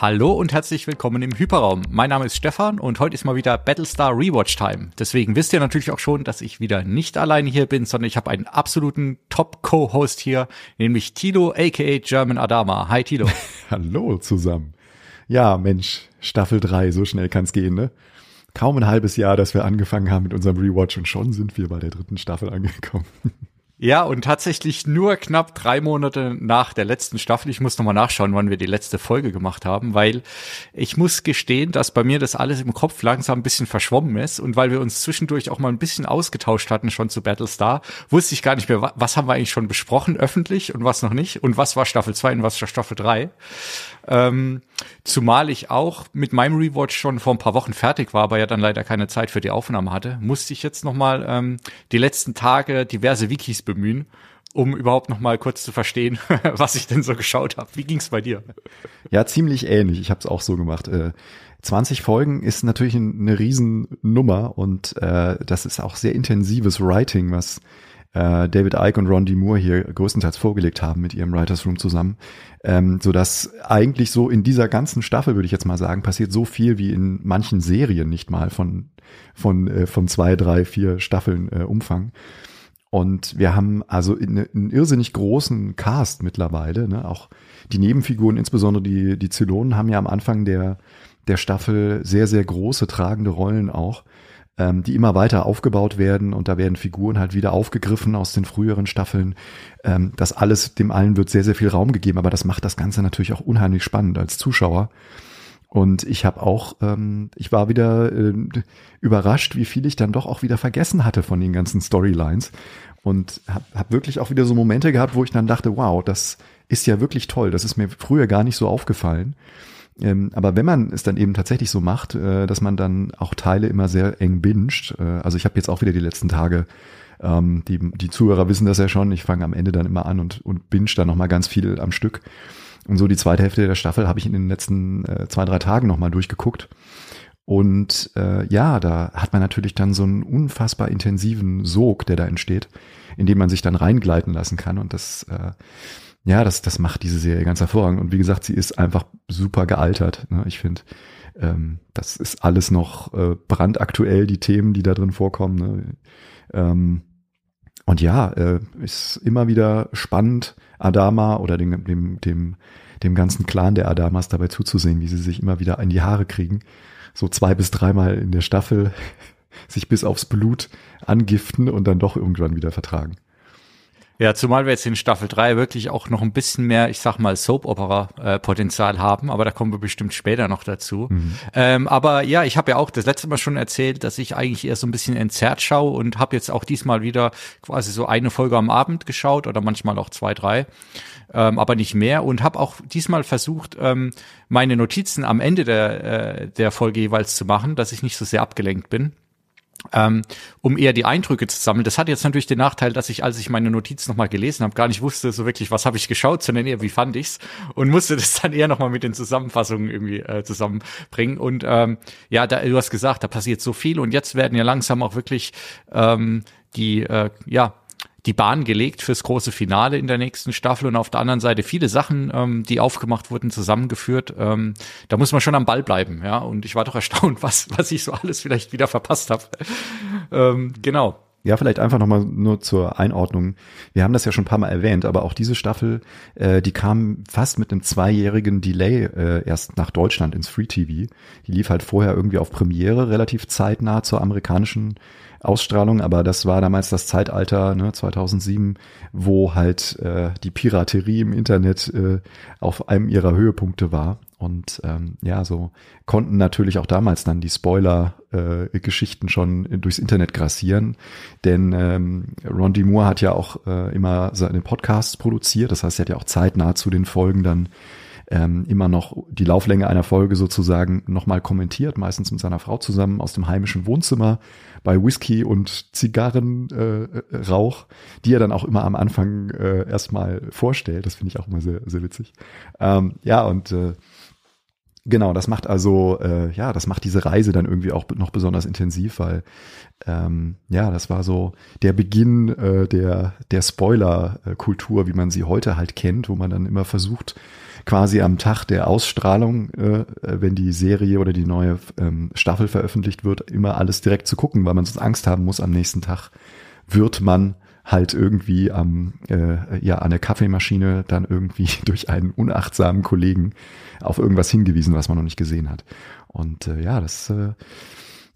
Hallo und herzlich willkommen im Hyperraum. Mein Name ist Stefan und heute ist mal wieder Battlestar Rewatch Time. Deswegen wisst ihr natürlich auch schon, dass ich wieder nicht alleine hier bin, sondern ich habe einen absoluten Top-Co-Host hier, nämlich Tilo aka German Adama. Hi Tilo. Hallo zusammen. Ja, Mensch, Staffel 3, so schnell kann's gehen, ne? Kaum ein halbes Jahr, dass wir angefangen haben mit unserem Rewatch und schon sind wir bei der dritten Staffel angekommen. Ja, und tatsächlich nur knapp drei Monate nach der letzten Staffel. Ich muss nochmal nachschauen, wann wir die letzte Folge gemacht haben, weil ich muss gestehen, dass bei mir das alles im Kopf langsam ein bisschen verschwommen ist und weil wir uns zwischendurch auch mal ein bisschen ausgetauscht hatten schon zu Battlestar, wusste ich gar nicht mehr, was haben wir eigentlich schon besprochen öffentlich und was noch nicht und was war Staffel 2 und was war Staffel 3. Ähm, zumal ich auch mit meinem Rewatch schon vor ein paar Wochen fertig war, aber ja dann leider keine Zeit für die Aufnahme hatte, musste ich jetzt nochmal ähm, die letzten Tage diverse Wikis bemühen, um überhaupt noch mal kurz zu verstehen, was ich denn so geschaut habe. Wie ging's bei dir? Ja, ziemlich ähnlich. Ich habe es auch so gemacht. Äh, 20 Folgen ist natürlich eine Riesennummer und äh, das ist auch sehr intensives Writing, was äh, David Icke und Ron D. Moore hier größtenteils vorgelegt haben mit ihrem Writers Room zusammen, ähm, so dass eigentlich so in dieser ganzen Staffel würde ich jetzt mal sagen passiert so viel wie in manchen Serien nicht mal von von äh, von zwei, drei, vier Staffeln äh, Umfang. Und wir haben also einen irrsinnig großen Cast mittlerweile. Ne? Auch die Nebenfiguren, insbesondere die, die Zylonen, haben ja am Anfang der, der Staffel sehr, sehr große tragende Rollen auch ähm, die immer weiter aufgebaut werden und da werden Figuren halt wieder aufgegriffen aus den früheren Staffeln. Ähm, das alles, dem allen wird sehr, sehr viel Raum gegeben, aber das macht das Ganze natürlich auch unheimlich spannend als Zuschauer. Und ich habe auch, ähm, ich war wieder äh, überrascht, wie viel ich dann doch auch wieder vergessen hatte von den ganzen Storylines. Und habe hab wirklich auch wieder so Momente gehabt, wo ich dann dachte, wow, das ist ja wirklich toll. Das ist mir früher gar nicht so aufgefallen. Ähm, aber wenn man es dann eben tatsächlich so macht, äh, dass man dann auch Teile immer sehr eng binscht, äh, also ich habe jetzt auch wieder die letzten Tage, ähm, die, die Zuhörer wissen das ja schon, ich fange am Ende dann immer an und, und binge dann nochmal ganz viel am Stück. Und so die zweite Hälfte der Staffel habe ich in den letzten äh, zwei, drei Tagen nochmal durchgeguckt. Und äh, ja, da hat man natürlich dann so einen unfassbar intensiven Sog, der da entsteht, in dem man sich dann reingleiten lassen kann. Und das äh, ja, das, das macht diese Serie ganz hervorragend. Und wie gesagt, sie ist einfach super gealtert. Ne? Ich finde, ähm, das ist alles noch äh, brandaktuell, die Themen, die da drin vorkommen. Ne? Ähm, und ja, äh, ist immer wieder spannend, Adama oder dem, dem, dem, dem ganzen Clan der Adamas dabei zuzusehen, wie sie sich immer wieder in die Haare kriegen. So zwei bis dreimal in der Staffel sich bis aufs Blut angiften und dann doch irgendwann wieder vertragen. Ja, zumal wir jetzt in Staffel 3 wirklich auch noch ein bisschen mehr, ich sag mal, Soap-Opera-Potenzial haben, aber da kommen wir bestimmt später noch dazu. Mhm. Ähm, aber ja, ich habe ja auch das letzte Mal schon erzählt, dass ich eigentlich eher so ein bisschen entzerrt schaue und habe jetzt auch diesmal wieder quasi so eine Folge am Abend geschaut oder manchmal auch zwei, drei, ähm, aber nicht mehr und habe auch diesmal versucht, ähm, meine Notizen am Ende der, äh, der Folge jeweils zu machen, dass ich nicht so sehr abgelenkt bin ähm, um eher die Eindrücke zu sammeln. Das hat jetzt natürlich den Nachteil, dass ich, als ich meine Notizen nochmal gelesen habe, gar nicht wusste so wirklich, was habe ich geschaut, sondern eher, wie fand ich's und musste das dann eher nochmal mit den Zusammenfassungen irgendwie äh, zusammenbringen. Und ähm, ja, da, du hast gesagt, da passiert so viel und jetzt werden ja langsam auch wirklich ähm, die, äh, ja, die Bahn gelegt fürs große Finale in der nächsten Staffel und auf der anderen Seite viele Sachen, ähm, die aufgemacht wurden, zusammengeführt. Ähm, da muss man schon am Ball bleiben, ja. Und ich war doch erstaunt, was, was ich so alles vielleicht wieder verpasst habe. ähm, genau. Ja, vielleicht einfach nochmal nur zur Einordnung. Wir haben das ja schon ein paar Mal erwähnt, aber auch diese Staffel, äh, die kam fast mit einem zweijährigen Delay äh, erst nach Deutschland ins Free TV. Die lief halt vorher irgendwie auf Premiere relativ zeitnah zur amerikanischen Ausstrahlung, aber das war damals das Zeitalter, ne, 2007, wo halt äh, die Piraterie im Internet äh, auf einem ihrer Höhepunkte war. Und ähm, ja, so konnten natürlich auch damals dann die Spoiler-Geschichten äh, schon durchs Internet grassieren. Denn ähm, Ron D. Moore hat ja auch äh, immer seine Podcasts produziert. Das heißt, er hat ja auch zeitnah zu den Folgen dann ähm, immer noch die Lauflänge einer Folge sozusagen nochmal kommentiert, meistens mit seiner Frau zusammen aus dem heimischen Wohnzimmer bei Whisky und Zigarrenrauch, äh, die er dann auch immer am Anfang äh, erstmal vorstellt. Das finde ich auch immer sehr, sehr witzig. Ähm, ja, und äh, Genau, das macht also, äh, ja, das macht diese Reise dann irgendwie auch noch besonders intensiv, weil ähm, ja, das war so der Beginn äh, der, der Spoiler-Kultur, wie man sie heute halt kennt, wo man dann immer versucht, quasi am Tag der Ausstrahlung, äh, wenn die Serie oder die neue ähm, Staffel veröffentlicht wird, immer alles direkt zu gucken, weil man sonst Angst haben muss, am nächsten Tag wird man halt irgendwie am äh, ja an der Kaffeemaschine dann irgendwie durch einen unachtsamen Kollegen auf irgendwas hingewiesen, was man noch nicht gesehen hat. Und äh, ja, das äh,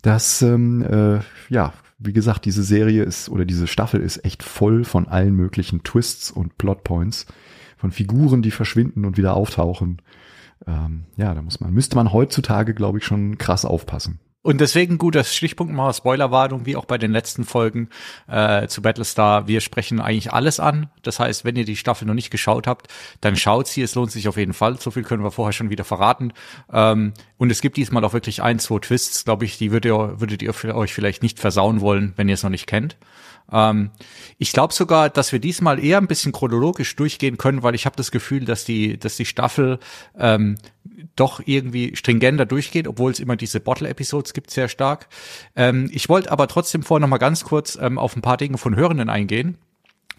das ähm, äh, ja wie gesagt, diese Serie ist oder diese Staffel ist echt voll von allen möglichen Twists und Plotpoints, von Figuren, die verschwinden und wieder auftauchen. Ähm, ja, da muss man, müsste man heutzutage, glaube ich, schon krass aufpassen. Und deswegen guter Stichpunkt mal Spoilerwarnung, wie auch bei den letzten Folgen äh, zu Battlestar. Wir sprechen eigentlich alles an. Das heißt, wenn ihr die Staffel noch nicht geschaut habt, dann schaut sie. Es lohnt sich auf jeden Fall. So viel können wir vorher schon wieder verraten. Ähm, und es gibt diesmal auch wirklich ein, zwei Twists, glaube ich, die würdet ihr, würdet ihr euch vielleicht nicht versauen wollen, wenn ihr es noch nicht kennt. Ähm, ich glaube sogar, dass wir diesmal eher ein bisschen chronologisch durchgehen können, weil ich habe das Gefühl, dass die, dass die Staffel ähm, doch irgendwie stringenter durchgeht, obwohl es immer diese Bottle-Episodes gibt, sehr stark. Ähm, ich wollte aber trotzdem vorher noch mal ganz kurz ähm, auf ein paar Dinge von Hörenden eingehen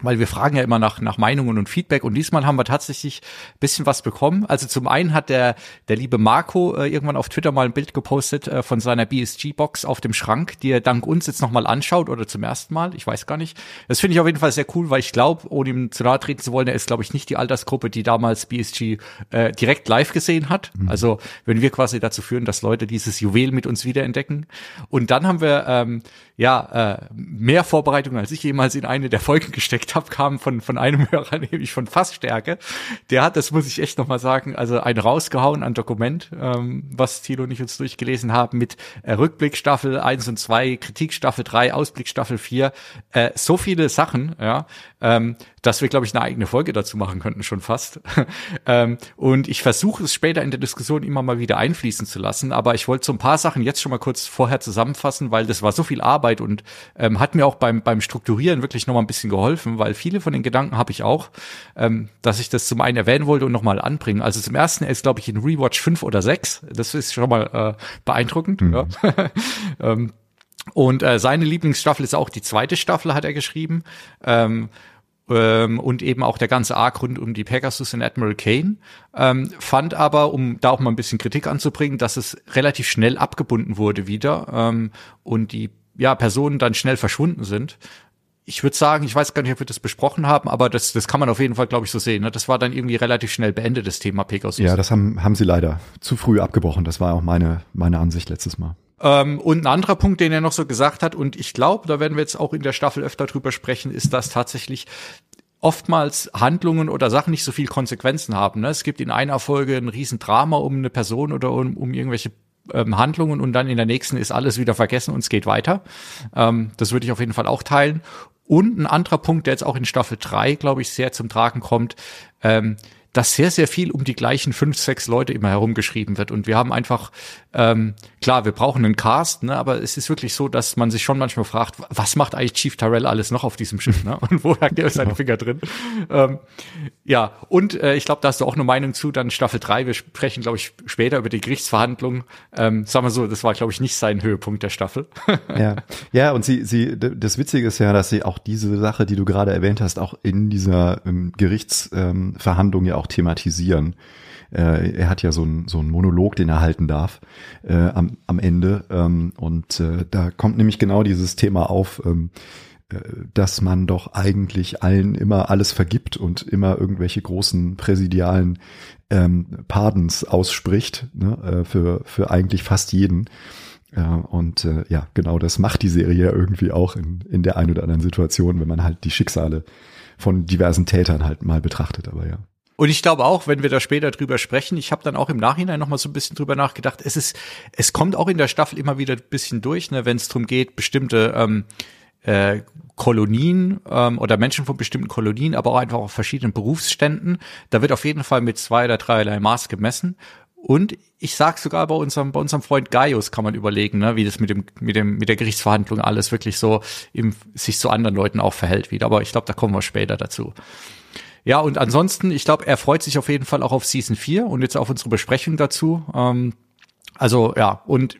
weil wir fragen ja immer nach, nach Meinungen und Feedback und diesmal haben wir tatsächlich bisschen was bekommen. Also zum einen hat der, der liebe Marco äh, irgendwann auf Twitter mal ein Bild gepostet äh, von seiner BSG-Box auf dem Schrank, die er dank uns jetzt nochmal anschaut oder zum ersten Mal, ich weiß gar nicht. Das finde ich auf jeden Fall sehr cool, weil ich glaube, ohne ihm zu nahe treten zu wollen, er ist, glaube ich, nicht die Altersgruppe, die damals BSG äh, direkt live gesehen hat. Mhm. Also wenn wir quasi dazu führen, dass Leute dieses Juwel mit uns wiederentdecken. Und dann haben wir ähm, ja äh, mehr Vorbereitungen, als ich jemals in eine der Folgen gesteckt habe, kam von, von einem Hörer, nämlich von Fassstärke. Der hat, das muss ich echt nochmal sagen, also ein rausgehauen an Dokument, ähm, was Thilo und ich uns durchgelesen haben, mit äh, Rückblick Staffel 1 und 2, Kritik Staffel 3, Ausblick Staffel 4, äh, so viele Sachen, ja, ähm, dass wir, glaube ich, eine eigene Folge dazu machen könnten, schon fast. ähm, und ich versuche es später in der Diskussion immer mal wieder einfließen zu lassen, aber ich wollte so ein paar Sachen jetzt schon mal kurz vorher zusammenfassen, weil das war so viel Arbeit und ähm, hat mir auch beim, beim Strukturieren wirklich noch mal ein bisschen geholfen, weil viele von den Gedanken habe ich auch, ähm, dass ich das zum einen erwähnen wollte und nochmal anbringen. Also zum ersten ist, glaube ich, in Rewatch 5 oder 6. Das ist schon mal äh, beeindruckend. Mhm. Ja. ähm, und äh, seine Lieblingsstaffel ist auch die zweite Staffel, hat er geschrieben. Ähm, ähm, und eben auch der ganze Arc rund um die Pegasus und Admiral Kane. Ähm, fand aber, um da auch mal ein bisschen Kritik anzubringen, dass es relativ schnell abgebunden wurde wieder ähm, und die ja, Personen dann schnell verschwunden sind. Ich würde sagen, ich weiß gar nicht, ob wir das besprochen haben, aber das, das kann man auf jeden Fall, glaube ich, so sehen. Ne? Das war dann irgendwie relativ schnell beendet, das Thema Pegasus. Ja, das haben, haben sie leider zu früh abgebrochen. Das war auch meine, meine Ansicht letztes Mal. Ähm, und ein anderer Punkt, den er noch so gesagt hat, und ich glaube, da werden wir jetzt auch in der Staffel öfter drüber sprechen, ist, dass tatsächlich oftmals Handlungen oder Sachen nicht so viel Konsequenzen haben. Ne? Es gibt in einer Folge ein Riesendrama um eine Person oder um, um irgendwelche ähm, Handlungen und dann in der nächsten ist alles wieder vergessen und es geht weiter. Ähm, das würde ich auf jeden Fall auch teilen. Und ein anderer Punkt, der jetzt auch in Staffel 3, glaube ich, sehr zum Tragen kommt, ähm, dass sehr, sehr viel um die gleichen fünf, sechs Leute immer herumgeschrieben wird. Und wir haben einfach, ähm, klar, wir brauchen einen Cast, ne, aber es ist wirklich so, dass man sich schon manchmal fragt, was macht eigentlich Chief Tyrell alles noch auf diesem Schiff, ne? Und wo hat er seine Finger drin? Ähm, ja, und äh, ich glaube, da hast du auch eine Meinung zu, dann Staffel 3, wir sprechen, glaube ich, später über die Gerichtsverhandlungen. Ähm, sagen wir so, das war, glaube ich, nicht sein Höhepunkt der Staffel. ja. ja, und sie, sie, das Witzige ist ja, dass sie auch diese Sache, die du gerade erwähnt hast, auch in dieser ähm, Gerichtsverhandlung ja auch auch thematisieren. Äh, er hat ja so einen so Monolog, den er halten darf äh, am, am Ende. Ähm, und äh, da kommt nämlich genau dieses Thema auf, ähm, äh, dass man doch eigentlich allen immer alles vergibt und immer irgendwelche großen präsidialen ähm, Pardons ausspricht ne, äh, für, für eigentlich fast jeden. Ja, und äh, ja, genau das macht die Serie irgendwie auch in, in der einen oder anderen Situation, wenn man halt die Schicksale von diversen Tätern halt mal betrachtet, aber ja. Und ich glaube auch, wenn wir da später drüber sprechen, ich habe dann auch im Nachhinein noch mal so ein bisschen drüber nachgedacht. Es ist, es kommt auch in der Staffel immer wieder ein bisschen durch, ne, wenn es darum geht, bestimmte ähm, äh, Kolonien ähm, oder Menschen von bestimmten Kolonien, aber auch einfach auf verschiedenen Berufsständen. Da wird auf jeden Fall mit zwei oder dreierlei Maß gemessen. Und ich sag sogar bei unserem, bei unserem Freund Gaius kann man überlegen, ne, wie das mit dem, mit dem, mit der Gerichtsverhandlung alles wirklich so im, sich zu anderen Leuten auch verhält wieder. Aber ich glaube, da kommen wir später dazu. Ja, und ansonsten, ich glaube, er freut sich auf jeden Fall auch auf Season 4 und jetzt auf unsere Besprechung dazu. Ähm, also ja, und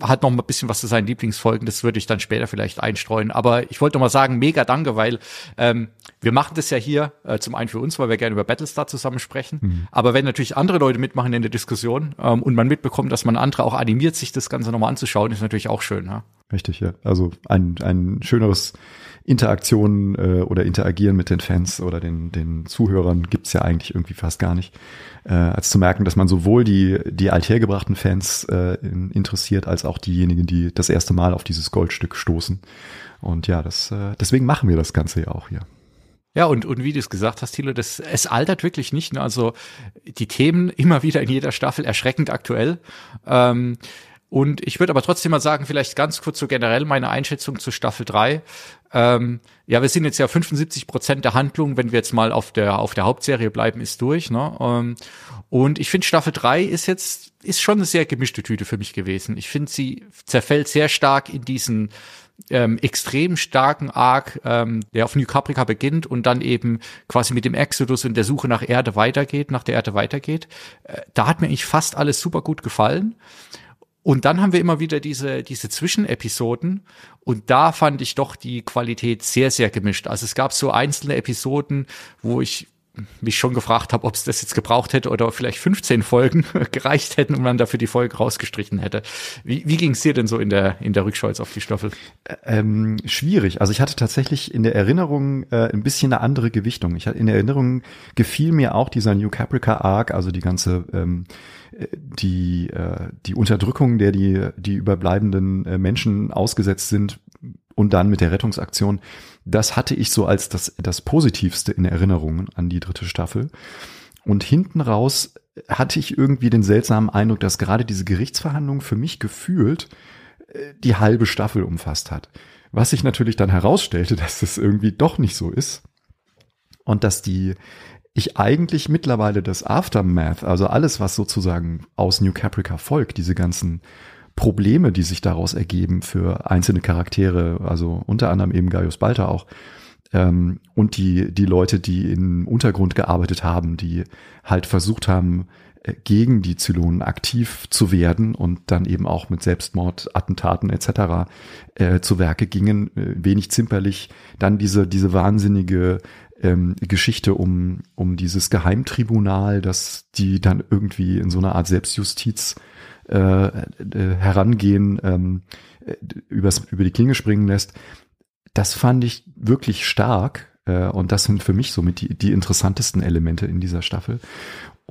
hat noch ein bisschen was zu seinen Lieblingsfolgen, das würde ich dann später vielleicht einstreuen. Aber ich wollte noch mal sagen, mega danke, weil ähm, wir machen das ja hier äh, zum einen für uns, weil wir gerne über Battlestar zusammen sprechen. Mhm. Aber wenn natürlich andere Leute mitmachen in der Diskussion ähm, und man mitbekommt, dass man andere auch animiert, sich das Ganze nochmal anzuschauen, ist natürlich auch schön. Ja? Richtig, ja. Also ein, ein schöneres Interaktion äh, oder Interagieren mit den Fans oder den, den Zuhörern gibt's ja eigentlich irgendwie fast gar nicht. Äh, als zu merken, dass man sowohl die, die althergebrachten Fans äh, interessiert, als auch diejenigen, die das erste Mal auf dieses Goldstück stoßen. Und ja, das, äh, deswegen machen wir das Ganze ja auch hier. Ja, und, und wie du es gesagt hast, Thilo, das, es altert wirklich nicht. Ne? Also die Themen immer wieder in jeder Staffel erschreckend aktuell. Ähm, und ich würde aber trotzdem mal sagen, vielleicht ganz kurz so generell meine Einschätzung zu Staffel 3. Ähm, ja, wir sind jetzt ja 75 Prozent der Handlung, wenn wir jetzt mal auf der, auf der Hauptserie bleiben, ist durch. Ne? Ähm, und ich finde, Staffel 3 ist jetzt, ist schon eine sehr gemischte Tüte für mich gewesen. Ich finde, sie zerfällt sehr stark in diesen ähm, extrem starken Arc, ähm, der auf New Caprica beginnt und dann eben quasi mit dem Exodus und der Suche nach Erde weitergeht, nach der Erde weitergeht. Äh, da hat mir eigentlich fast alles super gut gefallen. Und dann haben wir immer wieder diese, diese Zwischenepisoden und da fand ich doch die Qualität sehr, sehr gemischt. Also es gab so einzelne Episoden, wo ich mich schon gefragt habe, ob es das jetzt gebraucht hätte oder vielleicht 15 Folgen gereicht hätten und man dafür die Folge rausgestrichen hätte. Wie, wie ging es dir denn so in der, in der Rückschau jetzt auf die Staffel? Ähm, schwierig. Also ich hatte tatsächlich in der Erinnerung äh, ein bisschen eine andere Gewichtung. Ich hatte in der Erinnerung gefiel mir auch dieser New Caprica Arc, also die ganze ähm, äh, die äh, die Unterdrückung, der die die überbleibenden äh, Menschen ausgesetzt sind und dann mit der Rettungsaktion das hatte ich so als das, das Positivste in Erinnerung an die dritte Staffel. Und hinten raus hatte ich irgendwie den seltsamen Eindruck, dass gerade diese Gerichtsverhandlung für mich gefühlt äh, die halbe Staffel umfasst hat. Was sich natürlich dann herausstellte, dass das irgendwie doch nicht so ist. Und dass die, ich eigentlich mittlerweile das Aftermath, also alles, was sozusagen aus New Caprica folgt, diese ganzen Probleme, die sich daraus ergeben für einzelne Charaktere, also unter anderem eben Gaius Balter auch, ähm, und die, die Leute, die im Untergrund gearbeitet haben, die halt versucht haben, äh, gegen die Zylonen aktiv zu werden und dann eben auch mit Selbstmordattentaten etc. Äh, zu Werke gingen, äh, wenig zimperlich. Dann diese, diese wahnsinnige ähm, Geschichte um, um dieses Geheimtribunal, dass die dann irgendwie in so einer Art Selbstjustiz äh, äh, herangehen, ähm, übers, über die Klinge springen lässt. Das fand ich wirklich stark. Äh, und das sind für mich somit die, die interessantesten Elemente in dieser Staffel.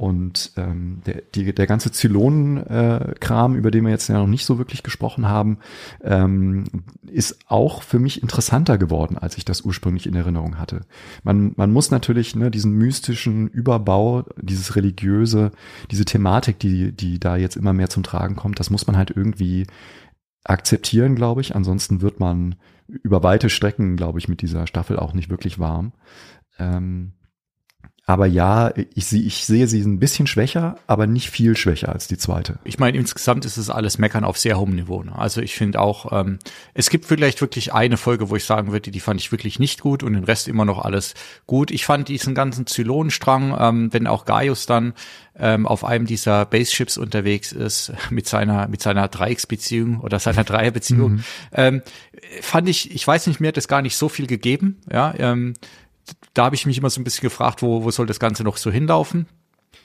Und ähm, der, die, der ganze Zylonen-Kram, äh, über den wir jetzt ja noch nicht so wirklich gesprochen haben, ähm, ist auch für mich interessanter geworden, als ich das ursprünglich in Erinnerung hatte. Man, man muss natürlich ne, diesen mystischen Überbau, dieses religiöse, diese Thematik, die, die da jetzt immer mehr zum Tragen kommt, das muss man halt irgendwie akzeptieren, glaube ich. Ansonsten wird man über weite Strecken, glaube ich, mit dieser Staffel auch nicht wirklich warm. Ähm, aber ja, ich, ich sehe sie ein bisschen schwächer, aber nicht viel schwächer als die zweite. Ich meine, insgesamt ist es alles Meckern auf sehr hohem Niveau. Ne? Also ich finde auch, ähm, es gibt vielleicht wirklich eine Folge, wo ich sagen würde, die fand ich wirklich nicht gut und den Rest immer noch alles gut. Ich fand diesen ganzen Zylonenstrang, ähm, wenn auch Gaius dann ähm, auf einem dieser Base-Ships unterwegs ist mit seiner mit seiner Dreiecksbeziehung oder seiner Dreierbeziehung, mhm. ähm, fand ich, ich weiß nicht, mir hat das gar nicht so viel gegeben. Ja, ähm, da habe ich mich immer so ein bisschen gefragt, wo, wo soll das Ganze noch so hinlaufen?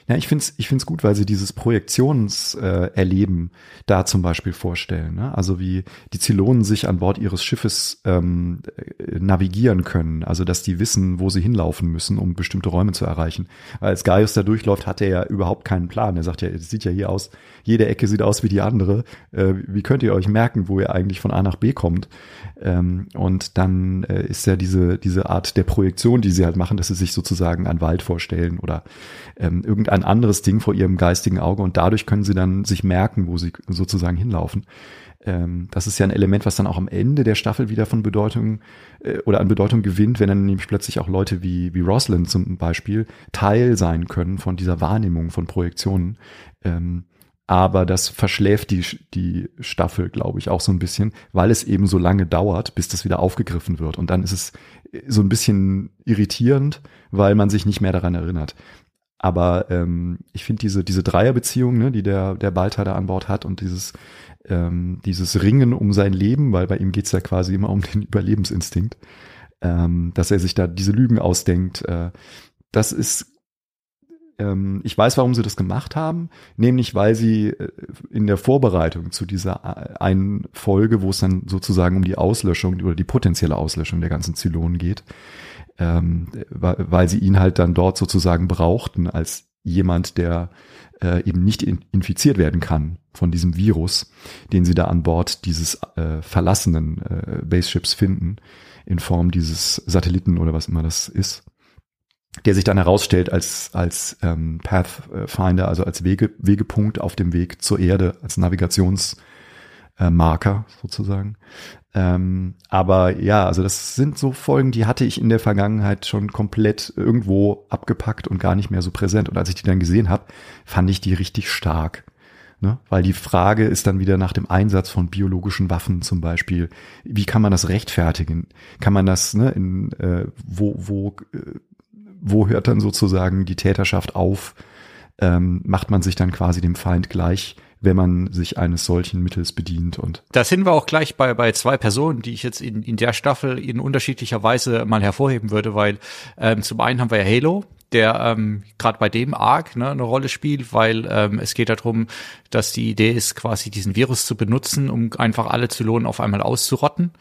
Ja, ich finde es ich find's gut, weil sie dieses Projektionserleben äh, da zum Beispiel vorstellen. Ne? Also wie die Zylonen sich an Bord ihres Schiffes ähm, äh, navigieren können. Also dass die wissen, wo sie hinlaufen müssen, um bestimmte Räume zu erreichen. Als Gaius da durchläuft, hat er ja überhaupt keinen Plan. Er sagt ja, es sieht ja hier aus, jede Ecke sieht aus wie die andere. Äh, wie könnt ihr euch merken, wo ihr eigentlich von A nach B kommt? Ähm, und dann äh, ist ja diese, diese Art der Projektion, die sie halt machen, dass sie sich sozusagen einen Wald vorstellen oder ähm, irgendein anderes Ding vor ihrem geistigen Auge und dadurch können sie dann sich merken, wo sie sozusagen hinlaufen. Ähm, das ist ja ein Element, was dann auch am Ende der Staffel wieder von Bedeutung äh, oder an Bedeutung gewinnt, wenn dann nämlich plötzlich auch Leute wie, wie Roslyn zum Beispiel Teil sein können von dieser Wahrnehmung von Projektionen. Ähm, aber das verschläft die, die Staffel, glaube ich, auch so ein bisschen, weil es eben so lange dauert, bis das wieder aufgegriffen wird. Und dann ist es so ein bisschen irritierend, weil man sich nicht mehr daran erinnert. Aber ähm, ich finde diese, diese Dreierbeziehung, ne, die der, der Balta da an Bord hat und dieses, ähm, dieses Ringen um sein Leben, weil bei ihm geht's ja quasi immer um den Überlebensinstinkt, ähm, dass er sich da diese Lügen ausdenkt. Äh, das ist ähm, ich weiß, warum sie das gemacht haben, nämlich weil sie äh, in der Vorbereitung zu dieser äh, einen Folge, wo es dann sozusagen um die Auslöschung oder die potenzielle Auslöschung der ganzen Zylonen geht, ähm, weil sie ihn halt dann dort sozusagen brauchten als jemand, der äh, eben nicht in, infiziert werden kann von diesem Virus, den sie da an Bord dieses äh, verlassenen äh, Base finden, in Form dieses Satelliten oder was immer das ist der sich dann herausstellt als, als ähm, Pathfinder, also als Wege, Wegepunkt auf dem Weg zur Erde, als Navigationsmarker äh, sozusagen. Ähm, aber ja, also das sind so Folgen, die hatte ich in der Vergangenheit schon komplett irgendwo abgepackt und gar nicht mehr so präsent. Und als ich die dann gesehen habe, fand ich die richtig stark. Ne? Weil die Frage ist dann wieder nach dem Einsatz von biologischen Waffen zum Beispiel. Wie kann man das rechtfertigen? Kann man das, ne, in, äh, wo, wo äh, wo hört dann sozusagen die Täterschaft auf? Ähm, macht man sich dann quasi dem Feind gleich, wenn man sich eines solchen Mittels bedient und. Da sind wir auch gleich bei, bei zwei Personen, die ich jetzt in, in der Staffel in unterschiedlicher Weise mal hervorheben würde, weil ähm, zum einen haben wir ja Halo, der ähm, gerade bei dem Arc ne, eine Rolle spielt, weil ähm, es geht darum, dass die Idee ist, quasi diesen Virus zu benutzen, um einfach alle Zylonen auf einmal auszurotten.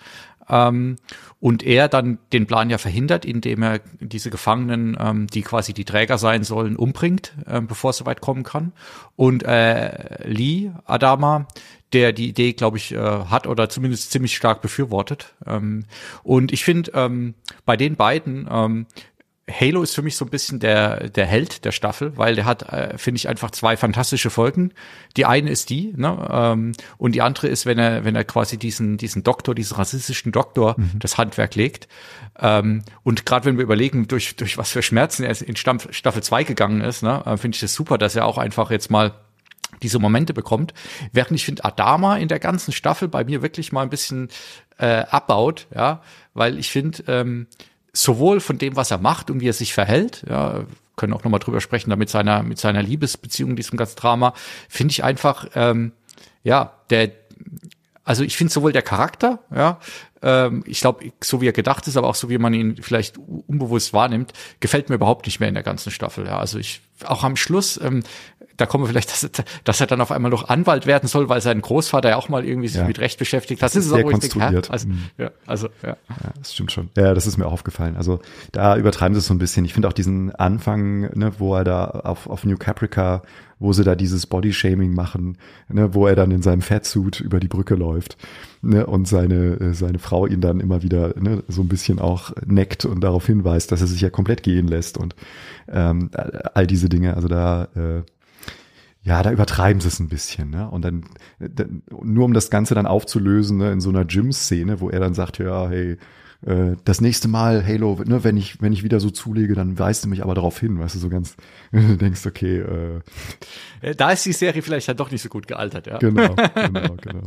Ähm, und er dann den Plan ja verhindert, indem er diese Gefangenen, ähm, die quasi die Träger sein sollen, umbringt, äh, bevor es soweit kommen kann. Und äh, Lee Adama, der die Idee, glaube ich, äh, hat oder zumindest ziemlich stark befürwortet. Ähm, und ich finde, ähm, bei den beiden ähm, Halo ist für mich so ein bisschen der, der Held der Staffel, weil der hat, äh, finde ich, einfach zwei fantastische Folgen. Die eine ist die, ne, ähm, und die andere ist, wenn er, wenn er quasi diesen, diesen Doktor, diesen rassistischen Doktor, mhm. das Handwerk legt. Ähm, und gerade wenn wir überlegen, durch, durch was für Schmerzen er in Staffel 2 gegangen ist, ne, äh, finde ich das super, dass er auch einfach jetzt mal diese Momente bekommt. Während ich finde, Adama in der ganzen Staffel bei mir wirklich mal ein bisschen äh, abbaut, ja, weil ich finde, ähm, sowohl von dem, was er macht und wie er sich verhält, ja, können auch nochmal drüber sprechen, da mit seiner, mit seiner Liebesbeziehung, diesem ganzen Drama, finde ich einfach, ähm, ja, der, also ich finde sowohl der Charakter, ja, ähm, ich glaube, so wie er gedacht ist, aber auch so wie man ihn vielleicht unbewusst wahrnimmt, gefällt mir überhaupt nicht mehr in der ganzen Staffel. Ja, also ich auch am Schluss ähm, da kommen wir vielleicht, dass, dass er dann auf einmal noch Anwalt werden soll, weil sein Großvater ja auch mal irgendwie sich ja. mit Recht beschäftigt hat. Das ist, ist sehr auch, konstruiert. Also, mhm. ja, also, ja. ja. Das stimmt schon. Ja, das ist mir auch aufgefallen. Also da übertreiben sie es so ein bisschen. Ich finde auch diesen Anfang, ne, wo er da auf, auf New Caprica, wo sie da dieses Body-Shaming machen, ne, wo er dann in seinem Fettsuit über die Brücke läuft ne, und seine, äh, seine Frau ihn dann immer wieder ne, so ein bisschen auch neckt und darauf hinweist, dass er sich ja komplett gehen lässt und ähm, all diese Dinge. Also da äh, ja, da übertreiben sie es ein bisschen, ne? Und dann, dann nur um das Ganze dann aufzulösen, ne, in so einer Gym-Szene, wo er dann sagt, ja, hey, äh, das nächste Mal Halo, ne, wenn ich wenn ich wieder so zulege, dann weist du mich aber darauf hin, weißt du, so ganz, du denkst, okay, äh, äh, da ist die Serie vielleicht halt doch nicht so gut gealtert, ja. Genau, genau, genau.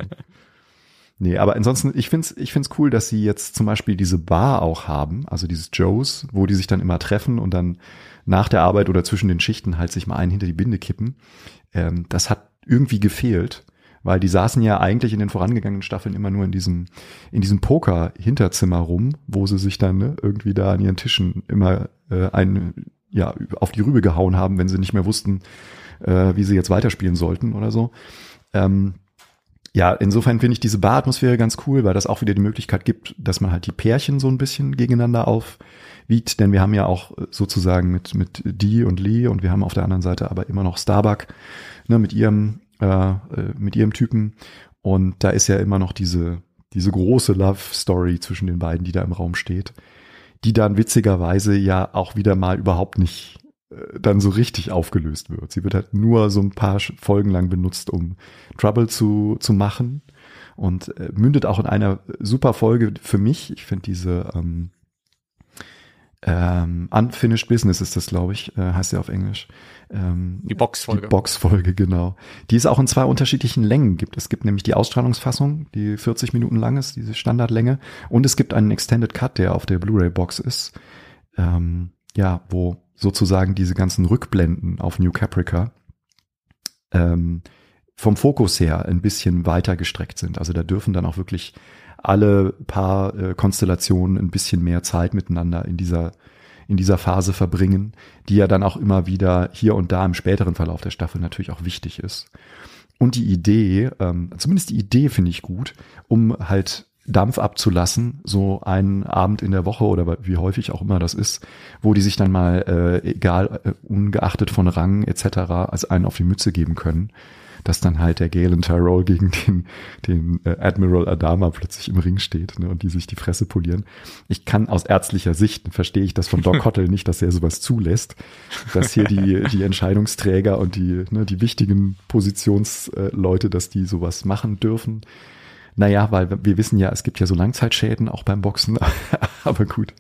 Nee, aber ansonsten, ich find's, ich find's cool, dass sie jetzt zum Beispiel diese Bar auch haben, also dieses Joes, wo die sich dann immer treffen und dann nach der Arbeit oder zwischen den Schichten halt sich mal einen hinter die Binde kippen ähm, das hat irgendwie gefehlt, weil die saßen ja eigentlich in den vorangegangenen Staffeln immer nur in diesem, in diesem Poker-Hinterzimmer rum, wo sie sich dann ne, irgendwie da an ihren Tischen immer äh, einen, ja, auf die Rübe gehauen haben, wenn sie nicht mehr wussten, äh, wie sie jetzt weiterspielen sollten oder so. Ähm, ja, insofern finde ich diese Bar-Atmosphäre ganz cool, weil das auch wieder die Möglichkeit gibt, dass man halt die Pärchen so ein bisschen gegeneinander aufwiegt, denn wir haben ja auch sozusagen mit, mit Dee und Lee und wir haben auf der anderen Seite aber immer noch Starbuck, ne, mit ihrem, äh, äh, mit ihrem Typen. Und da ist ja immer noch diese, diese große Love-Story zwischen den beiden, die da im Raum steht, die dann witzigerweise ja auch wieder mal überhaupt nicht äh, dann so richtig aufgelöst wird. Sie wird halt nur so ein paar Folgen lang benutzt, um Trouble zu, zu machen und äh, mündet auch in einer super Folge für mich. Ich finde diese ähm, ähm, Unfinished Business ist das, glaube ich, äh, heißt ja auf Englisch. Ähm, die Boxfolge. Die Boxfolge, genau. Die es auch in zwei unterschiedlichen Längen gibt. Es gibt nämlich die Ausstrahlungsfassung, die 40 Minuten lang ist, diese Standardlänge. Und es gibt einen Extended Cut, der auf der Blu-ray-Box ist. Ähm, ja, wo sozusagen diese ganzen Rückblenden auf New Caprica ähm, vom Fokus her ein bisschen weiter gestreckt sind. Also da dürfen dann auch wirklich alle paar äh, Konstellationen ein bisschen mehr Zeit miteinander in dieser in dieser Phase verbringen, die ja dann auch immer wieder hier und da im späteren Verlauf der Staffel natürlich auch wichtig ist. Und die Idee, ähm, zumindest die Idee finde ich gut, um halt Dampf abzulassen, so einen Abend in der Woche oder wie häufig auch immer das ist, wo die sich dann mal, äh, egal, äh, ungeachtet von Rang etc., als einen auf die Mütze geben können dass dann halt der Galen Tyrell gegen den, den äh, Admiral Adama plötzlich im Ring steht ne, und die sich die Fresse polieren. Ich kann aus ärztlicher Sicht, verstehe ich das von Doc Hottel nicht, dass er sowas zulässt, dass hier die, die Entscheidungsträger und die, ne, die wichtigen Positionsleute, dass die sowas machen dürfen. Naja, weil wir wissen ja, es gibt ja so Langzeitschäden auch beim Boxen, aber gut.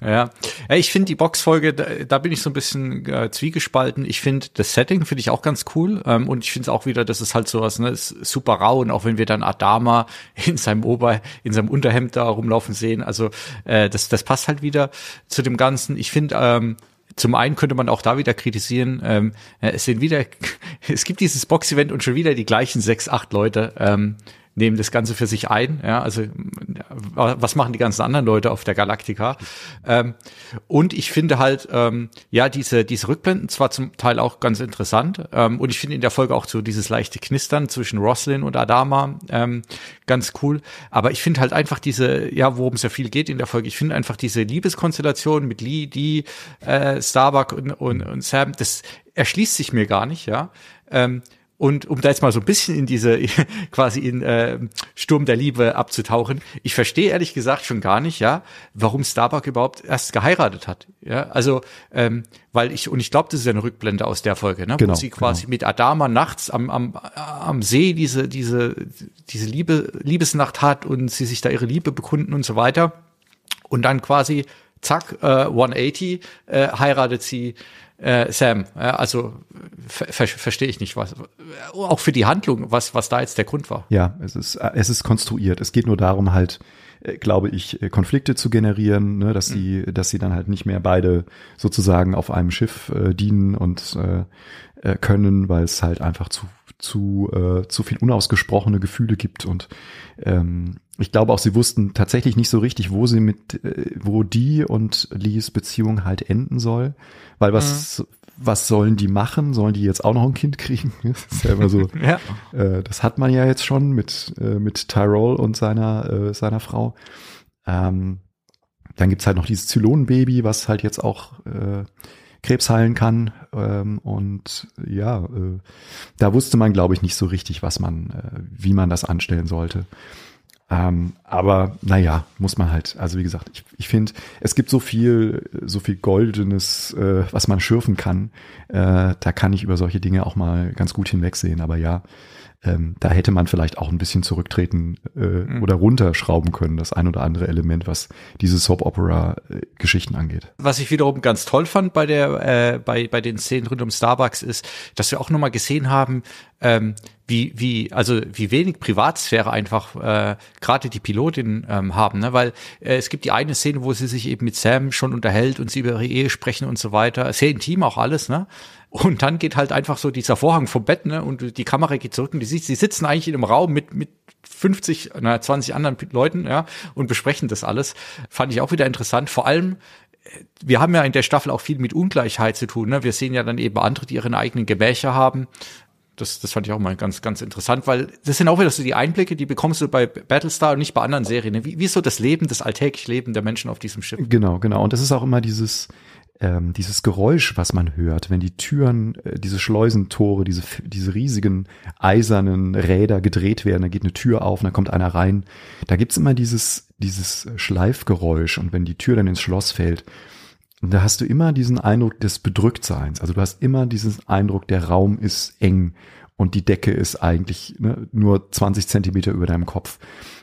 ja. ich finde die Boxfolge, da, bin ich so ein bisschen äh, zwiegespalten. Ich finde das Setting finde ich auch ganz cool ähm, und ich finde es auch wieder, das ist halt sowas, ne, ist super rau und auch wenn wir dann Adama in seinem Ober, in seinem Unterhemd da rumlaufen sehen, also äh, das, das passt halt wieder zu dem Ganzen. Ich finde ähm, zum einen könnte man auch da wieder kritisieren, ähm, es sind wieder, es gibt dieses Box-Event und schon wieder die gleichen sechs, acht Leute. Ähm, nehmen das Ganze für sich ein. Ja, also was machen die ganzen anderen Leute auf der Galaktika? Ähm, und ich finde halt, ähm, ja, diese, diese Rückblenden zwar zum Teil auch ganz interessant ähm, und ich finde in der Folge auch so dieses leichte Knistern zwischen Roslyn und Adama ähm, ganz cool. Aber ich finde halt einfach diese, ja, worum es ja viel geht in der Folge, ich finde einfach diese Liebeskonstellation mit Lee, die, äh, Starbuck und, und, und Sam, das erschließt sich mir gar nicht, ja. Ähm, und um da jetzt mal so ein bisschen in diese quasi in äh, Sturm der Liebe abzutauchen, ich verstehe ehrlich gesagt schon gar nicht, ja, warum Starbuck überhaupt erst geheiratet hat. Ja, also ähm, weil ich und ich glaube, das ist ja eine Rückblende aus der Folge, ne, genau, wo sie quasi genau. mit Adama nachts am, am am See diese diese diese Liebe Liebesnacht hat und sie sich da ihre Liebe bekunden und so weiter und dann quasi zack äh, 180 äh, heiratet sie äh, Sam, ja, also ver verstehe ich nicht, was auch für die Handlung, was was da jetzt der Grund war. Ja, es ist es ist konstruiert. Es geht nur darum halt, äh, glaube ich, äh, Konflikte zu generieren, ne, dass sie dass sie dann halt nicht mehr beide sozusagen auf einem Schiff äh, dienen und äh, äh können, weil es halt einfach zu zu äh, zu viel unausgesprochene Gefühle gibt und ähm, ich glaube auch, sie wussten tatsächlich nicht so richtig, wo sie mit, äh, wo die und Lees Beziehung halt enden soll, weil was, mhm. was sollen die machen? Sollen die jetzt auch noch ein Kind kriegen? Das ist ja immer so. ja. Äh, das hat man ja jetzt schon mit äh, mit Tyrol und seiner äh, seiner Frau. Ähm, dann gibt's halt noch dieses Zylonenbaby, was halt jetzt auch äh, Krebs heilen kann. Ähm, und ja, äh, da wusste man, glaube ich, nicht so richtig, was man, äh, wie man das anstellen sollte. Ähm, aber naja, muss man halt, also wie gesagt, ich, ich finde, es gibt so viel, so viel Goldenes, äh, was man schürfen kann. Äh, da kann ich über solche Dinge auch mal ganz gut hinwegsehen. Aber ja, ähm, da hätte man vielleicht auch ein bisschen zurücktreten äh, mhm. oder runterschrauben können, das ein oder andere Element, was diese Soap-Opera-Geschichten angeht. Was ich wiederum ganz toll fand bei der, äh, bei, bei den Szenen rund um Starbucks ist, dass wir auch nochmal gesehen haben, ähm, wie, wie, also wie wenig Privatsphäre einfach äh, gerade die Pilotin ähm, haben, ne? Weil äh, es gibt die eine Szene, wo sie sich eben mit Sam schon unterhält und sie über ihre Ehe sprechen und so weiter. Sehr intim auch alles, ne? Und dann geht halt einfach so dieser Vorhang vom Bett, ne? Und die Kamera geht zurück und die, sie sitzen eigentlich in einem Raum mit, mit 50, na, 20 anderen Leuten, ja, und besprechen das alles. Fand ich auch wieder interessant. Vor allem, äh, wir haben ja in der Staffel auch viel mit Ungleichheit zu tun. Ne? Wir sehen ja dann eben andere, die ihren eigenen Gemächer haben. Das, das fand ich auch mal ganz, ganz interessant, weil das sind auch wieder so die Einblicke, die bekommst du bei Battlestar und nicht bei anderen Serien. Ne? Wie, wie ist so das Leben, das alltägliche Leben der Menschen auf diesem Schiff? Genau, genau. Und das ist auch immer dieses, ähm, dieses Geräusch, was man hört, wenn die Türen, äh, diese Schleusentore, diese, diese riesigen eisernen Räder gedreht werden, da geht eine Tür auf und da kommt einer rein. Da gibt's immer dieses, dieses Schleifgeräusch und wenn die Tür dann ins Schloss fällt, da hast du immer diesen Eindruck des Bedrücktseins. Also du hast immer diesen Eindruck, der Raum ist eng und die Decke ist eigentlich ne, nur 20 Zentimeter über deinem Kopf.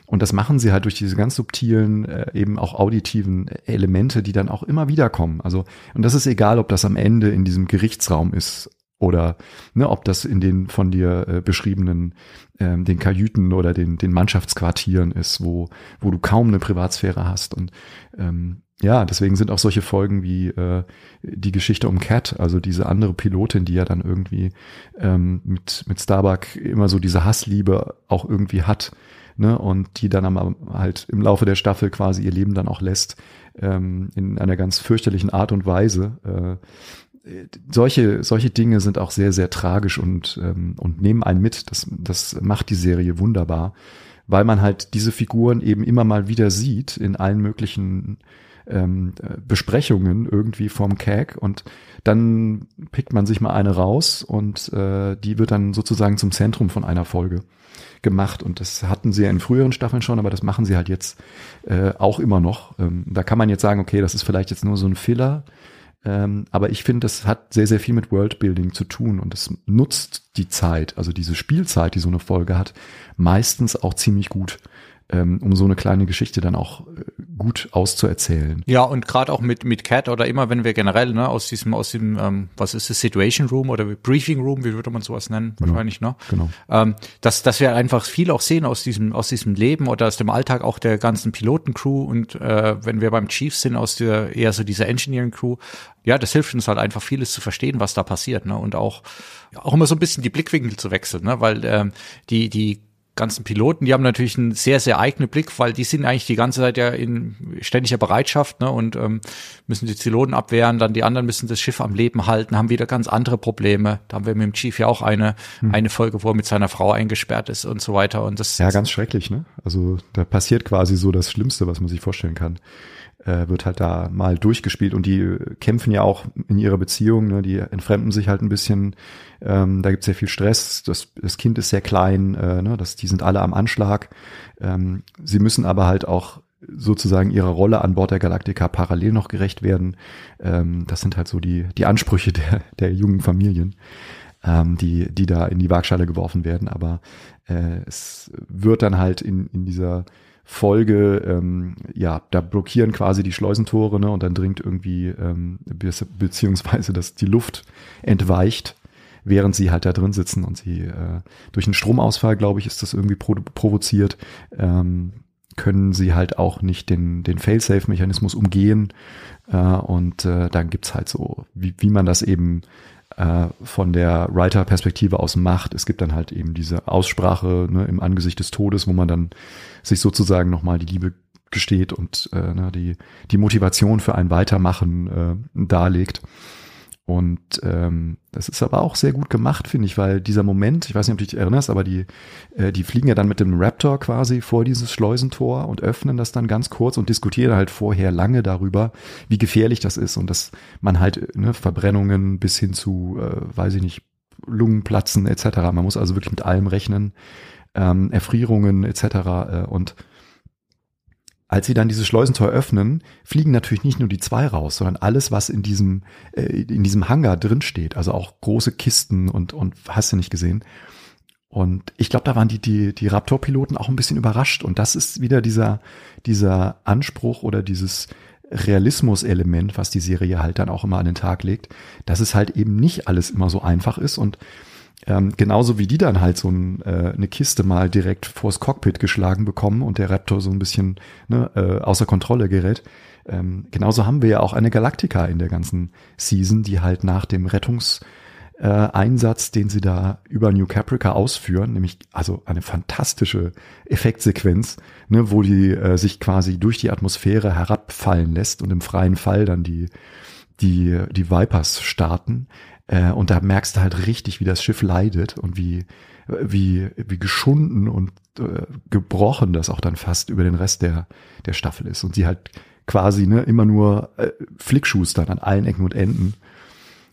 Und das machen sie halt durch diese ganz subtilen, äh, eben auch auditiven Elemente, die dann auch immer wieder kommen. Also, und das ist egal, ob das am Ende in diesem Gerichtsraum ist oder ne, ob das in den von dir äh, beschriebenen ähm, den Kajüten oder den den Mannschaftsquartieren ist, wo wo du kaum eine Privatsphäre hast und ähm, ja, deswegen sind auch solche Folgen wie äh, die Geschichte um Cat, also diese andere Pilotin, die ja dann irgendwie ähm, mit, mit Starbuck immer so diese Hassliebe auch irgendwie hat, ne, und die dann am, halt im Laufe der Staffel quasi ihr Leben dann auch lässt, ähm, in einer ganz fürchterlichen Art und Weise. Äh, solche, solche Dinge sind auch sehr, sehr tragisch und, ähm, und nehmen einen mit. Das, das macht die Serie wunderbar, weil man halt diese Figuren eben immer mal wieder sieht in allen möglichen ähm, Besprechungen irgendwie vom CAG und dann pickt man sich mal eine raus und äh, die wird dann sozusagen zum Zentrum von einer Folge gemacht und das hatten sie ja in früheren Staffeln schon, aber das machen sie halt jetzt äh, auch immer noch. Ähm, da kann man jetzt sagen, okay, das ist vielleicht jetzt nur so ein Filler, ähm, aber ich finde, das hat sehr, sehr viel mit Worldbuilding zu tun und es nutzt die Zeit, also diese Spielzeit, die so eine Folge hat, meistens auch ziemlich gut um so eine kleine Geschichte dann auch äh, gut auszuerzählen. Ja, und gerade auch mit mit Cat oder immer, wenn wir generell ne, aus diesem aus dem ähm, was ist das Situation Room oder Briefing Room, wie würde man sowas nennen, genau. wahrscheinlich, ne? Genau. Ähm, dass dass wir einfach viel auch sehen aus diesem aus diesem Leben oder aus dem Alltag auch der ganzen Pilotencrew und äh, wenn wir beim Chief sind aus der eher so dieser Engineering Crew, ja, das hilft uns halt einfach vieles zu verstehen, was da passiert, ne? Und auch auch immer so ein bisschen die Blickwinkel zu wechseln, ne? Weil ähm, die die ganzen Piloten, die haben natürlich einen sehr, sehr eigenen Blick, weil die sind eigentlich die ganze Zeit ja in ständiger Bereitschaft ne, und ähm, müssen die Zylonen abwehren, dann die anderen müssen das Schiff am Leben halten, haben wieder ganz andere Probleme. Da haben wir mit dem Chief ja auch eine, hm. eine Folge, wo er mit seiner Frau eingesperrt ist und so weiter. Und das Ja, ganz schrecklich, ne? Also da passiert quasi so das Schlimmste, was man sich vorstellen kann äh, wird halt da mal durchgespielt und die kämpfen ja auch in ihrer Beziehung, ne? die entfremden sich halt ein bisschen, ähm, da gibt es sehr viel Stress, das, das Kind ist sehr klein, äh, ne? das, die sind alle am Anschlag. Ähm, sie müssen aber halt auch sozusagen ihrer Rolle an Bord der Galaktika parallel noch gerecht werden. Ähm, das sind halt so die, die Ansprüche der, der jungen Familien, ähm, die, die da in die Waagschale geworfen werden. Aber äh, es wird dann halt in, in dieser Folge, ähm, ja, da blockieren quasi die Schleusentore, ne, und dann dringt irgendwie, ähm, beziehungsweise, dass die Luft entweicht, während sie halt da drin sitzen und sie äh, durch einen Stromausfall, glaube ich, ist das irgendwie pro provoziert, ähm, können sie halt auch nicht den, den Fail-Safe-Mechanismus umgehen. Äh, und äh, dann gibt's halt so, wie, wie man das eben äh, von der Writer-Perspektive aus macht. Es gibt dann halt eben diese Aussprache ne, im Angesicht des Todes, wo man dann sich sozusagen nochmal die Liebe gesteht und äh, ne, die, die Motivation für ein Weitermachen äh, darlegt. Und ähm, das ist aber auch sehr gut gemacht, finde ich, weil dieser Moment, ich weiß nicht, ob du dich erinnerst, aber die, äh, die fliegen ja dann mit dem Raptor quasi vor dieses Schleusentor und öffnen das dann ganz kurz und diskutieren halt vorher lange darüber, wie gefährlich das ist und dass man halt ne, Verbrennungen bis hin zu, äh, weiß ich nicht, Lungenplatzen etc. Man muss also wirklich mit allem rechnen, ähm, Erfrierungen etc. Äh, und als sie dann dieses Schleusentor öffnen, fliegen natürlich nicht nur die zwei raus, sondern alles, was in diesem, äh, in diesem Hangar drin steht, also auch große Kisten und, und hast du nicht gesehen. Und ich glaube, da waren die, die, die Raptor-Piloten auch ein bisschen überrascht. Und das ist wieder dieser, dieser Anspruch oder dieses Realismus-Element, was die Serie halt dann auch immer an den Tag legt, dass es halt eben nicht alles immer so einfach ist und ähm, genauso wie die dann halt so ein, äh, eine Kiste mal direkt vors Cockpit geschlagen bekommen und der Raptor so ein bisschen ne, äh, außer Kontrolle gerät. Ähm, genauso haben wir ja auch eine Galactica in der ganzen Season, die halt nach dem Rettungseinsatz, äh, den sie da über New Caprica ausführen, nämlich also eine fantastische Effektsequenz, ne, wo die äh, sich quasi durch die Atmosphäre herabfallen lässt und im freien Fall dann die die die Vipers starten. Äh, und da merkst du halt richtig, wie das Schiff leidet und wie, wie, wie geschunden und äh, gebrochen das auch dann fast über den Rest der, der Staffel ist. Und sie halt quasi ne, immer nur äh, Flickschustern an allen Ecken und Enden.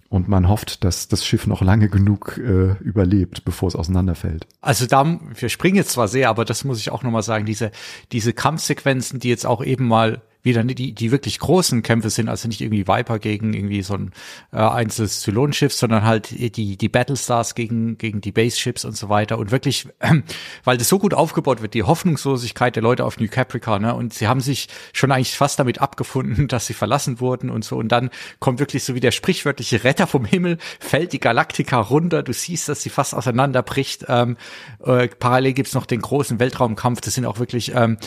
Und man hofft, dass das Schiff noch lange genug äh, überlebt, bevor es auseinanderfällt. Also da, wir springen jetzt zwar sehr, aber das muss ich auch nochmal sagen, diese, diese Kampfsequenzen, die jetzt auch eben mal wieder die, die wirklich großen Kämpfe sind, also nicht irgendwie Viper gegen irgendwie so ein äh, einzelnes Zylonenschiff, sondern halt die, die Battlestars gegen, gegen die Base-Ships und so weiter. Und wirklich, äh, weil das so gut aufgebaut wird, die Hoffnungslosigkeit der Leute auf New Caprica, ne? Und sie haben sich schon eigentlich fast damit abgefunden, dass sie verlassen wurden und so. Und dann kommt wirklich so wie der sprichwörtliche Retter vom Himmel, fällt die Galaktika runter, du siehst, dass sie fast auseinanderbricht. Ähm, äh, parallel gibt's noch den großen Weltraumkampf, das sind auch wirklich ähm,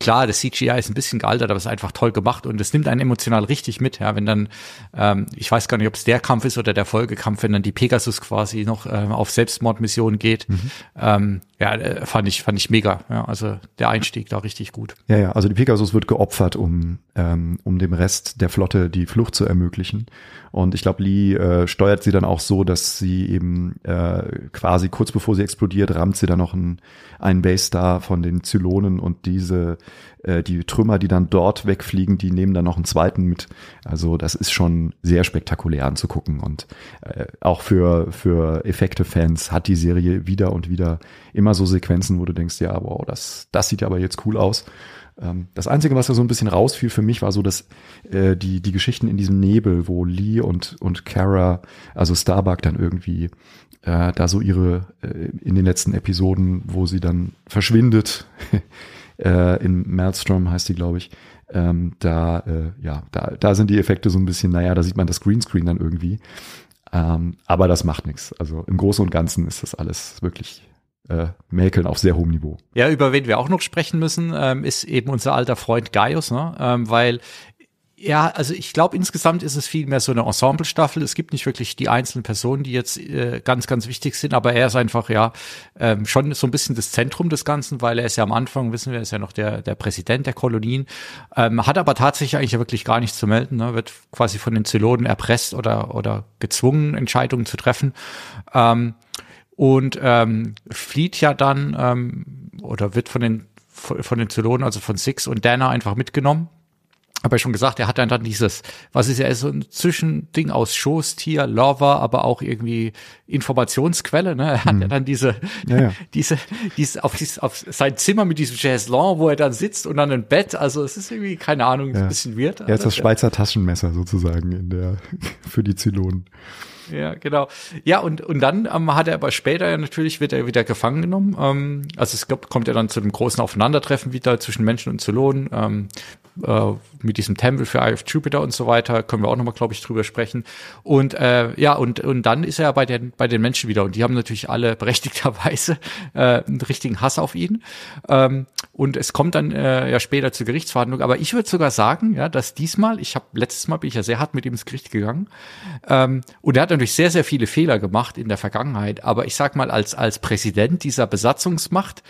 klar, das CGI ist ein bisschen gealtert, aber es ist einfach toll gemacht und es nimmt einen emotional richtig mit, ja, wenn dann, ähm, ich weiß gar nicht, ob es der Kampf ist oder der Folgekampf, wenn dann die Pegasus quasi noch ähm, auf Selbstmordmission geht. Mhm. Ähm, ja, äh, fand ich, fand ich mega. Ja, also der Einstieg da richtig gut. Ja, ja, also die Pegasus wird geopfert, um, ähm, um dem Rest der Flotte die Flucht zu ermöglichen. Und ich glaube, Lee äh, steuert sie dann auch so, dass sie eben äh, quasi kurz bevor sie explodiert, rammt sie dann noch einen, einen Base Star von den Zylonen und diese äh, die Trümmer, die dann dort wegfliegen, die nehmen dann noch einen zweiten mit. Also das ist schon sehr spektakulär anzugucken und äh, auch für für Effekte-Fans hat die Serie wieder und wieder immer so Sequenzen, wo du denkst, ja, wow, das das sieht aber jetzt cool aus. Ähm, das Einzige, was da so ein bisschen rausfiel für mich, war so, dass äh, die, die Geschichten in diesem Nebel, wo Lee und, und Kara, also Starbuck dann irgendwie äh, da so ihre, äh, in den letzten Episoden, wo sie dann verschwindet, äh, in Maelstrom heißt die, glaube ich, ähm, da, äh, ja, da, da sind die Effekte so ein bisschen, naja, da sieht man das Greenscreen dann irgendwie. Ähm, aber das macht nichts. Also im Großen und Ganzen ist das alles wirklich äh, Mäkeln auf sehr hohem Niveau. Ja, über wen wir auch noch sprechen müssen, ähm, ist eben unser alter Freund Gaius, ne? ähm, weil ja, also ich glaube, insgesamt ist es viel mehr so eine Ensemble-Staffel. Es gibt nicht wirklich die einzelnen Personen, die jetzt äh, ganz, ganz wichtig sind, aber er ist einfach, ja, ähm, schon so ein bisschen das Zentrum des Ganzen, weil er ist ja am Anfang, wissen wir, ist ja noch der, der Präsident der Kolonien, ähm, hat aber tatsächlich eigentlich ja wirklich gar nichts zu melden, ne? wird quasi von den Zylonen erpresst oder, oder gezwungen, Entscheidungen zu treffen. Ähm, und ähm, flieht ja dann ähm, oder wird von den von den Zylonen, also von Six und Dana einfach mitgenommen habe ich schon gesagt, er hat dann, dann dieses, was ist ja so ein Zwischending aus Schoßtier, Lover, aber auch irgendwie Informationsquelle, ne? Er hat mhm. ja dann diese, ja, ja. diese, diese, auf, dieses, auf sein Zimmer mit diesem Chaiselon, wo er dann sitzt und dann ein Bett, also es ist irgendwie, keine Ahnung, ja. ein bisschen weird. Er ist das Schweizer Taschenmesser sozusagen in der, für die Zylonen. Ja, genau. Ja, und, und dann ähm, hat er aber später ja natürlich, wird er wieder gefangen genommen. Ähm, also es kommt ja dann zu dem großen Aufeinandertreffen wieder zwischen Menschen und Zylonen. Ähm, äh, mit diesem Tempel für Eye of Jupiter und so weiter, können wir auch nochmal, glaube ich, drüber sprechen. Und äh, ja, und, und dann ist er bei den, bei den Menschen wieder und die haben natürlich alle berechtigterweise äh, einen richtigen Hass auf ihn. Ähm, und es kommt dann äh, ja später zur Gerichtsverhandlung, aber ich würde sogar sagen, ja, dass diesmal, ich habe letztes Mal bin ich ja sehr hart mit ihm ins Gericht gegangen ähm, und er hat natürlich sehr, sehr viele Fehler gemacht in der Vergangenheit, aber ich sag mal, als, als Präsident dieser Besatzungsmacht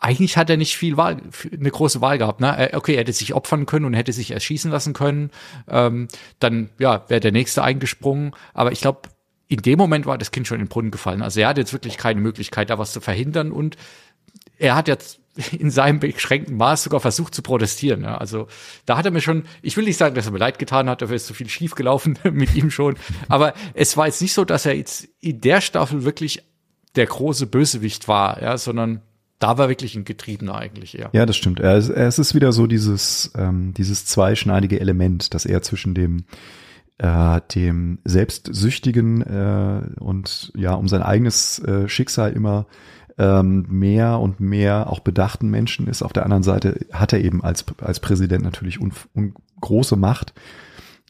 eigentlich hat er nicht viel Wahl, eine große Wahl gehabt. Ne? Okay, er hätte sich opfern können und hätte sich erschießen lassen können. Ähm, dann ja, wäre der nächste eingesprungen. Aber ich glaube, in dem Moment war das Kind schon in den Brunnen gefallen. Also er hat jetzt wirklich keine Möglichkeit, da was zu verhindern. Und er hat jetzt in seinem beschränkten Maß sogar versucht zu protestieren. Ja. Also da hat er mir schon, ich will nicht sagen, dass er mir leid getan hat, dafür ist so viel schief gelaufen mit ihm schon. Aber es war jetzt nicht so, dass er jetzt in der Staffel wirklich der große Bösewicht war, ja, sondern da war wirklich ein Getriebener eigentlich eher. Ja, das stimmt. Es, ist wieder so dieses, ähm, dieses zweischneidige Element, dass er zwischen dem äh, dem selbstsüchtigen äh, und ja um sein eigenes äh, Schicksal immer ähm, mehr und mehr auch bedachten Menschen ist. Auf der anderen Seite hat er eben als als Präsident natürlich un, un große Macht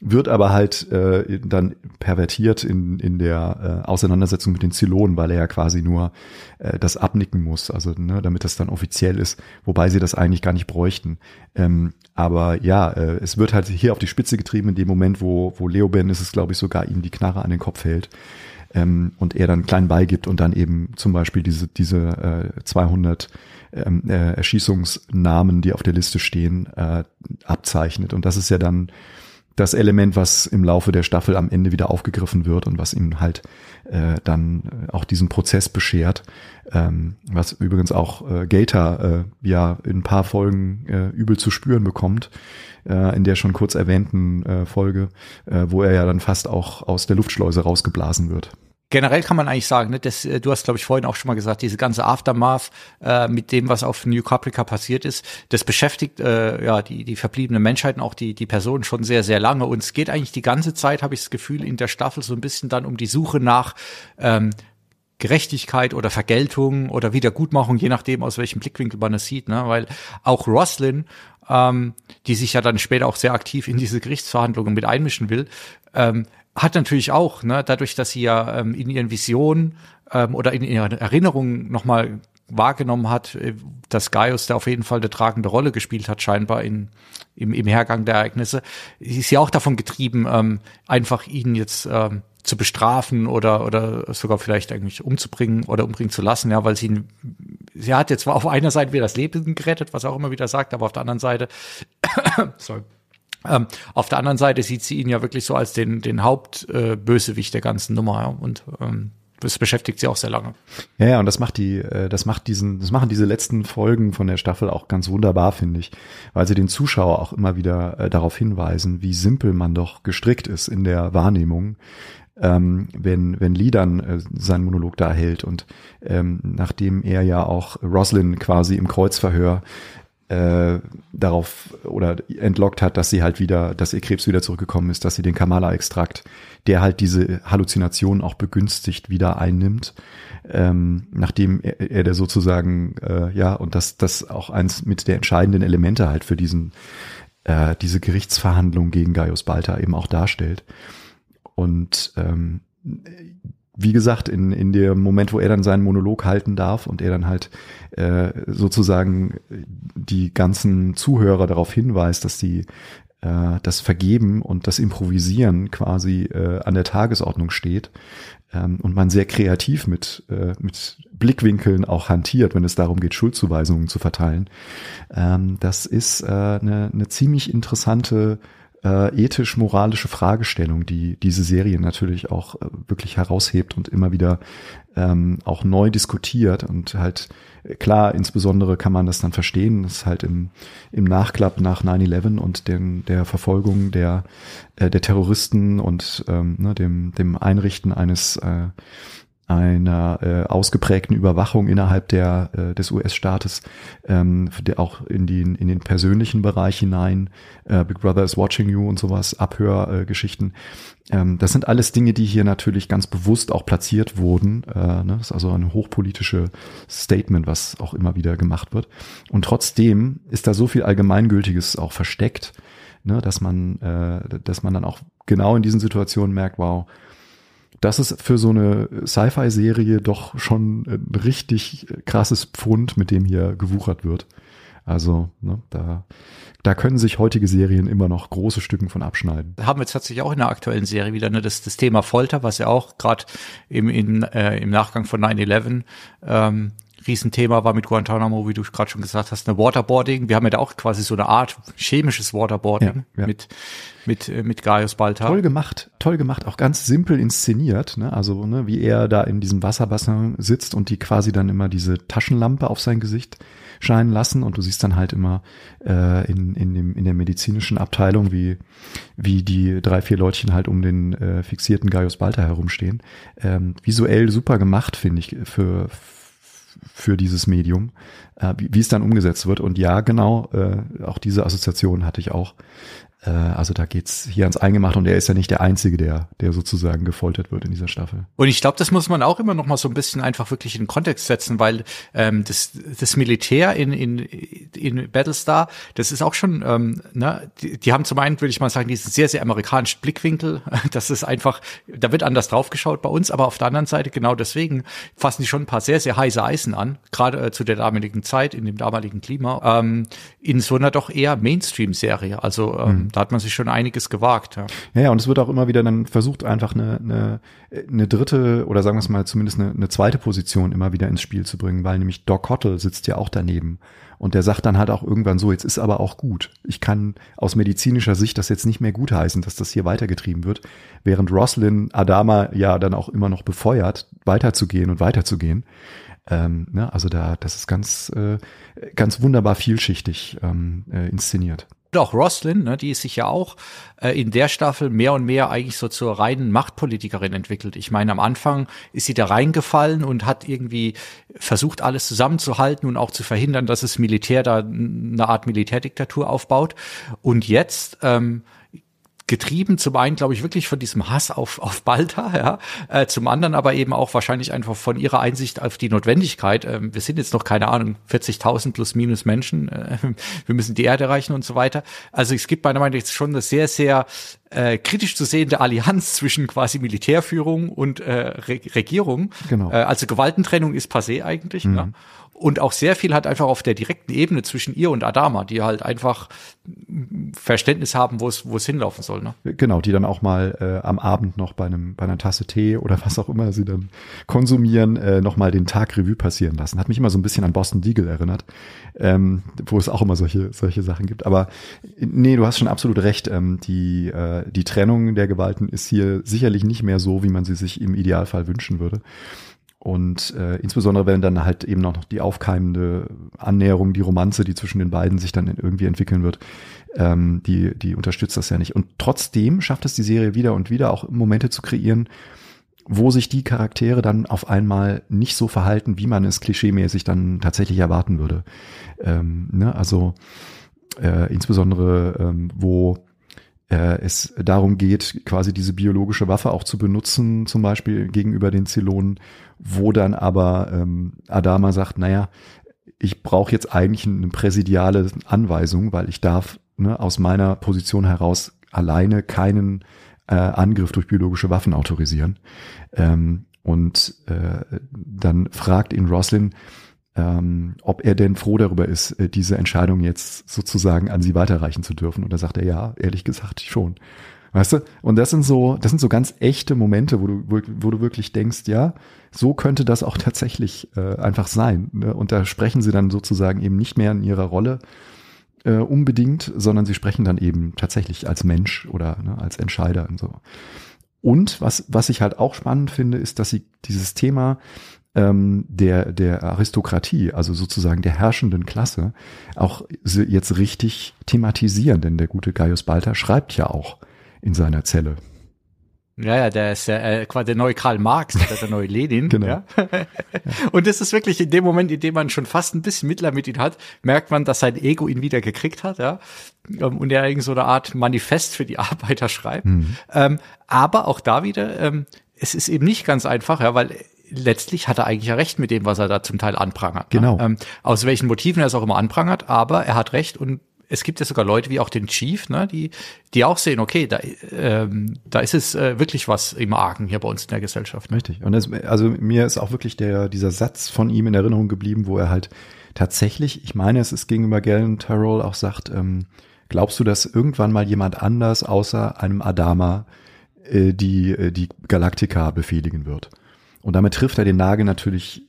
wird aber halt äh, dann pervertiert in, in der äh, Auseinandersetzung mit den Zylonen, weil er ja quasi nur äh, das abnicken muss, also ne, damit das dann offiziell ist, wobei sie das eigentlich gar nicht bräuchten. Ähm, aber ja, äh, es wird halt hier auf die Spitze getrieben in dem Moment, wo, wo Leoben ist es, glaube ich, sogar ihm die Knarre an den Kopf hält ähm, und er dann klein beigibt und dann eben zum Beispiel diese, diese äh, 200 ähm, äh, Erschießungsnamen, die auf der Liste stehen, äh, abzeichnet. Und das ist ja dann das Element, was im Laufe der Staffel am Ende wieder aufgegriffen wird und was ihm halt äh, dann äh, auch diesen Prozess beschert, ähm, was übrigens auch äh, Gator äh, ja in ein paar Folgen äh, übel zu spüren bekommt, äh, in der schon kurz erwähnten äh, Folge, äh, wo er ja dann fast auch aus der Luftschleuse rausgeblasen wird generell kann man eigentlich sagen, ne, das, äh, du hast, glaube ich, vorhin auch schon mal gesagt, diese ganze Aftermath äh, mit dem, was auf New Caprica passiert ist, das beschäftigt äh, ja die, die verbliebene Menschheit und auch die, die Personen schon sehr, sehr lange. Und es geht eigentlich die ganze Zeit, habe ich das Gefühl, in der Staffel so ein bisschen dann um die Suche nach ähm, Gerechtigkeit oder Vergeltung oder Wiedergutmachung, je nachdem, aus welchem Blickwinkel man es sieht, ne? weil auch Roslyn, ähm, die sich ja dann später auch sehr aktiv in diese Gerichtsverhandlungen mit einmischen will, ähm, hat natürlich auch, ne, dadurch, dass sie ja ähm, in ihren Visionen ähm, oder in ihren Erinnerungen nochmal wahrgenommen hat, äh, dass Gaius da auf jeden Fall eine tragende Rolle gespielt hat, scheinbar in, im, im Hergang der Ereignisse, ist ja auch davon getrieben, ähm, einfach ihn jetzt ähm, zu bestrafen oder oder sogar vielleicht eigentlich umzubringen oder umbringen zu lassen, ja, weil sie ihn, sie hat jetzt zwar auf einer Seite wieder das Leben gerettet, was auch immer wieder sagt, aber auf der anderen Seite, sorry, ähm, auf der anderen Seite sieht sie ihn ja wirklich so als den den Hauptbösewicht äh, der ganzen Nummer ja, und ähm, das beschäftigt sie auch sehr lange. Ja, ja, und das macht die, äh, das macht diesen, das machen diese letzten Folgen von der Staffel auch ganz wunderbar, finde ich, weil sie den Zuschauer auch immer wieder äh, darauf hinweisen, wie simpel man doch gestrickt ist in der Wahrnehmung, ähm, wenn, wenn Lee dann äh, seinen Monolog da hält und ähm, nachdem er ja auch Roslyn quasi im Kreuzverhör äh, darauf oder entlockt hat, dass sie halt wieder, dass ihr Krebs wieder zurückgekommen ist, dass sie den Kamala-Extrakt, der halt diese Halluzination auch begünstigt, wieder einnimmt, ähm, nachdem er, er der sozusagen, äh, ja, und das, das auch eins mit der entscheidenden Elemente halt für diesen, äh, diese Gerichtsverhandlung gegen Gaius Balta eben auch darstellt. Und ähm, wie gesagt, in, in dem Moment, wo er dann seinen Monolog halten darf und er dann halt äh, sozusagen die ganzen Zuhörer darauf hinweist, dass die äh, das Vergeben und das Improvisieren quasi äh, an der Tagesordnung steht ähm, und man sehr kreativ mit, äh, mit Blickwinkeln auch hantiert, wenn es darum geht, Schuldzuweisungen zu verteilen. Ähm, das ist äh, eine, eine ziemlich interessante äh, ethisch-moralische Fragestellung, die diese Serie natürlich auch äh, wirklich heraushebt und immer wieder ähm, auch neu diskutiert und halt äh, klar, insbesondere kann man das dann verstehen, das ist halt im, im Nachklapp nach 9-11 und den, der Verfolgung der, äh, der Terroristen und ähm, ne, dem, dem Einrichten eines äh, einer äh, ausgeprägten Überwachung innerhalb der, äh, des US-Staates, ähm, der auch in, den in den persönlichen Bereich hinein, äh, Big Brother is watching you und sowas, Abhörgeschichten. Äh, ähm, das sind alles Dinge, die hier natürlich ganz bewusst auch platziert wurden. Äh, ne? Das ist also ein hochpolitische Statement, was auch immer wieder gemacht wird. Und trotzdem ist da so viel Allgemeingültiges auch versteckt, ne? dass man, äh, dass man dann auch genau in diesen Situationen merkt, wow, das ist für so eine Sci-Fi-Serie doch schon ein richtig krasses Pfund, mit dem hier gewuchert wird. Also, ne, da, da können sich heutige Serien immer noch große Stücken von abschneiden. Haben wir jetzt tatsächlich auch in der aktuellen Serie wieder ne, das, das Thema Folter, was ja auch gerade im, in, äh, im Nachgang von 9-11 ähm, Riesenthema war mit Guantanamo, wie du gerade schon gesagt hast, eine Waterboarding. Wir haben ja da auch quasi so eine Art chemisches Waterboarding ja, ja. mit mit äh, mit Gaius Balta. Toll gemacht, toll gemacht, auch ganz simpel inszeniert, ne? Also, ne, wie er da in diesem Wasserbassin sitzt und die quasi dann immer diese Taschenlampe auf sein Gesicht scheinen lassen und du siehst dann halt immer äh, in, in, dem, in der medizinischen Abteilung, wie, wie die drei, vier Leutchen halt um den äh, fixierten Gaius Balta herumstehen. Ähm, visuell super gemacht, finde ich, für, für dieses Medium, äh, wie, wie es dann umgesetzt wird. Und ja, genau, äh, auch diese Assoziation hatte ich auch. Äh, also da geht's hier ans Eingemachte und er ist ja nicht der Einzige, der, der sozusagen gefoltert wird in dieser Staffel. Und ich glaube, das muss man auch immer noch mal so ein bisschen einfach wirklich in den Kontext setzen, weil ähm, das, das Militär in, in, in Battlestar, das ist auch schon, ähm, ne, die, die haben zum einen, würde ich mal sagen, diesen sehr, sehr amerikanischen Blickwinkel. Das ist einfach, da wird anders draufgeschaut bei uns, aber auf der anderen Seite genau deswegen fassen die schon ein paar sehr, sehr heiße Eisen an, gerade äh, zu der damaligen Zeit, in dem damaligen Klima, ähm, in so einer doch eher Mainstream-Serie. Also ähm, mhm da hat man sich schon einiges gewagt. Ja. ja, und es wird auch immer wieder dann versucht, einfach eine, eine, eine dritte oder sagen wir es mal zumindest eine, eine zweite Position immer wieder ins Spiel zu bringen, weil nämlich Doc Hottle sitzt ja auch daneben. Und der sagt dann halt auch irgendwann so, jetzt ist aber auch gut. Ich kann aus medizinischer Sicht das jetzt nicht mehr gutheißen, dass das hier weitergetrieben wird, während Roslyn Adama ja dann auch immer noch befeuert, weiterzugehen und weiterzugehen. Ähm, ne, also da, das ist ganz, äh, ganz wunderbar vielschichtig ähm, äh, inszeniert. Und auch Roslyn, ne, die ist sich ja auch äh, in der Staffel mehr und mehr eigentlich so zur reinen Machtpolitikerin entwickelt. Ich meine, am Anfang ist sie da reingefallen und hat irgendwie versucht, alles zusammenzuhalten und auch zu verhindern, dass das Militär da eine Art Militärdiktatur aufbaut. Und jetzt ähm, getrieben, zum einen, glaube ich, wirklich von diesem Hass auf, auf Balta, ja, äh, zum anderen aber eben auch wahrscheinlich einfach von ihrer Einsicht auf die Notwendigkeit. Ähm, wir sind jetzt noch, keine Ahnung, 40.000 plus minus Menschen, äh, wir müssen die Erde erreichen und so weiter. Also es gibt meiner Meinung nach jetzt schon eine sehr, sehr äh, kritisch zu sehende Allianz zwischen quasi Militärführung und äh, Re Regierung. Genau. Äh, also Gewaltentrennung ist passé eigentlich. Mhm. Ja und auch sehr viel hat einfach auf der direkten Ebene zwischen ihr und Adama, die halt einfach Verständnis haben, wo es wo es hinlaufen soll. Ne? Genau, die dann auch mal äh, am Abend noch bei einem bei einer Tasse Tee oder was auch immer sie dann konsumieren, äh, noch mal den Tag Revue passieren lassen. Hat mich immer so ein bisschen an Boston Deagle erinnert, ähm, wo es auch immer solche solche Sachen gibt. Aber nee, du hast schon absolut recht. Ähm, die äh, die Trennung der Gewalten ist hier sicherlich nicht mehr so, wie man sie sich im Idealfall wünschen würde. Und äh, insbesondere wenn dann halt eben noch die aufkeimende Annäherung, die Romanze, die zwischen den beiden sich dann irgendwie entwickeln wird, ähm, die, die unterstützt das ja nicht. Und trotzdem schafft es die Serie wieder und wieder auch Momente zu kreieren, wo sich die Charaktere dann auf einmal nicht so verhalten, wie man es klischeemäßig dann tatsächlich erwarten würde. Ähm, ne? Also äh, insbesondere, ähm, wo es darum geht, quasi diese biologische Waffe auch zu benutzen, zum Beispiel gegenüber den Zylonen, wo dann aber ähm, Adama sagt, naja, ich brauche jetzt eigentlich eine präsidiale Anweisung, weil ich darf ne, aus meiner Position heraus alleine keinen äh, Angriff durch biologische Waffen autorisieren. Ähm, und äh, dann fragt ihn Roslin, ähm, ob er denn froh darüber ist, äh, diese Entscheidung jetzt sozusagen an sie weiterreichen zu dürfen. Und da sagt er, ja, ehrlich gesagt schon. Weißt du? Und das sind so, das sind so ganz echte Momente, wo du, wo, du wirklich denkst, ja, so könnte das auch tatsächlich äh, einfach sein. Ne? Und da sprechen sie dann sozusagen eben nicht mehr in ihrer Rolle äh, unbedingt, sondern sie sprechen dann eben tatsächlich als Mensch oder ne, als Entscheider und so. Und was, was ich halt auch spannend finde, ist, dass sie dieses Thema ähm, der, der Aristokratie, also sozusagen der herrschenden Klasse, auch jetzt richtig thematisieren. Denn der gute Gaius Balter schreibt ja auch in seiner Zelle. Ja, ja, der ist ja äh, quasi der neue Karl Marx, der, der neue Lenin. genau. Ja? Und das ist wirklich in dem Moment, in dem man schon fast ein bisschen Mitleid mit ihm hat, merkt man, dass sein Ego ihn wieder gekriegt hat, ja. Ähm, und er irgend so eine Art Manifest für die Arbeiter schreibt. Mhm. Ähm, aber auch da wieder, ähm, es ist eben nicht ganz einfach, ja, weil letztlich hat er eigentlich ja recht mit dem, was er da zum Teil anprangert. Ne? Genau. Ne? Ähm, aus welchen Motiven er es auch immer anprangert, aber er hat recht und es gibt ja sogar Leute wie auch den Chief, ne, die, die auch sehen, okay, da, ähm, da ist es äh, wirklich was im Argen hier bei uns in der Gesellschaft. Ne? Richtig. Und das, also mir ist auch wirklich der, dieser Satz von ihm in Erinnerung geblieben, wo er halt tatsächlich, ich meine, es ist gegenüber Galen Tyrrell auch sagt, ähm, glaubst du, dass irgendwann mal jemand anders außer einem Adama äh, die, äh, die Galaktika befehligen wird? Und damit trifft er den Nagel natürlich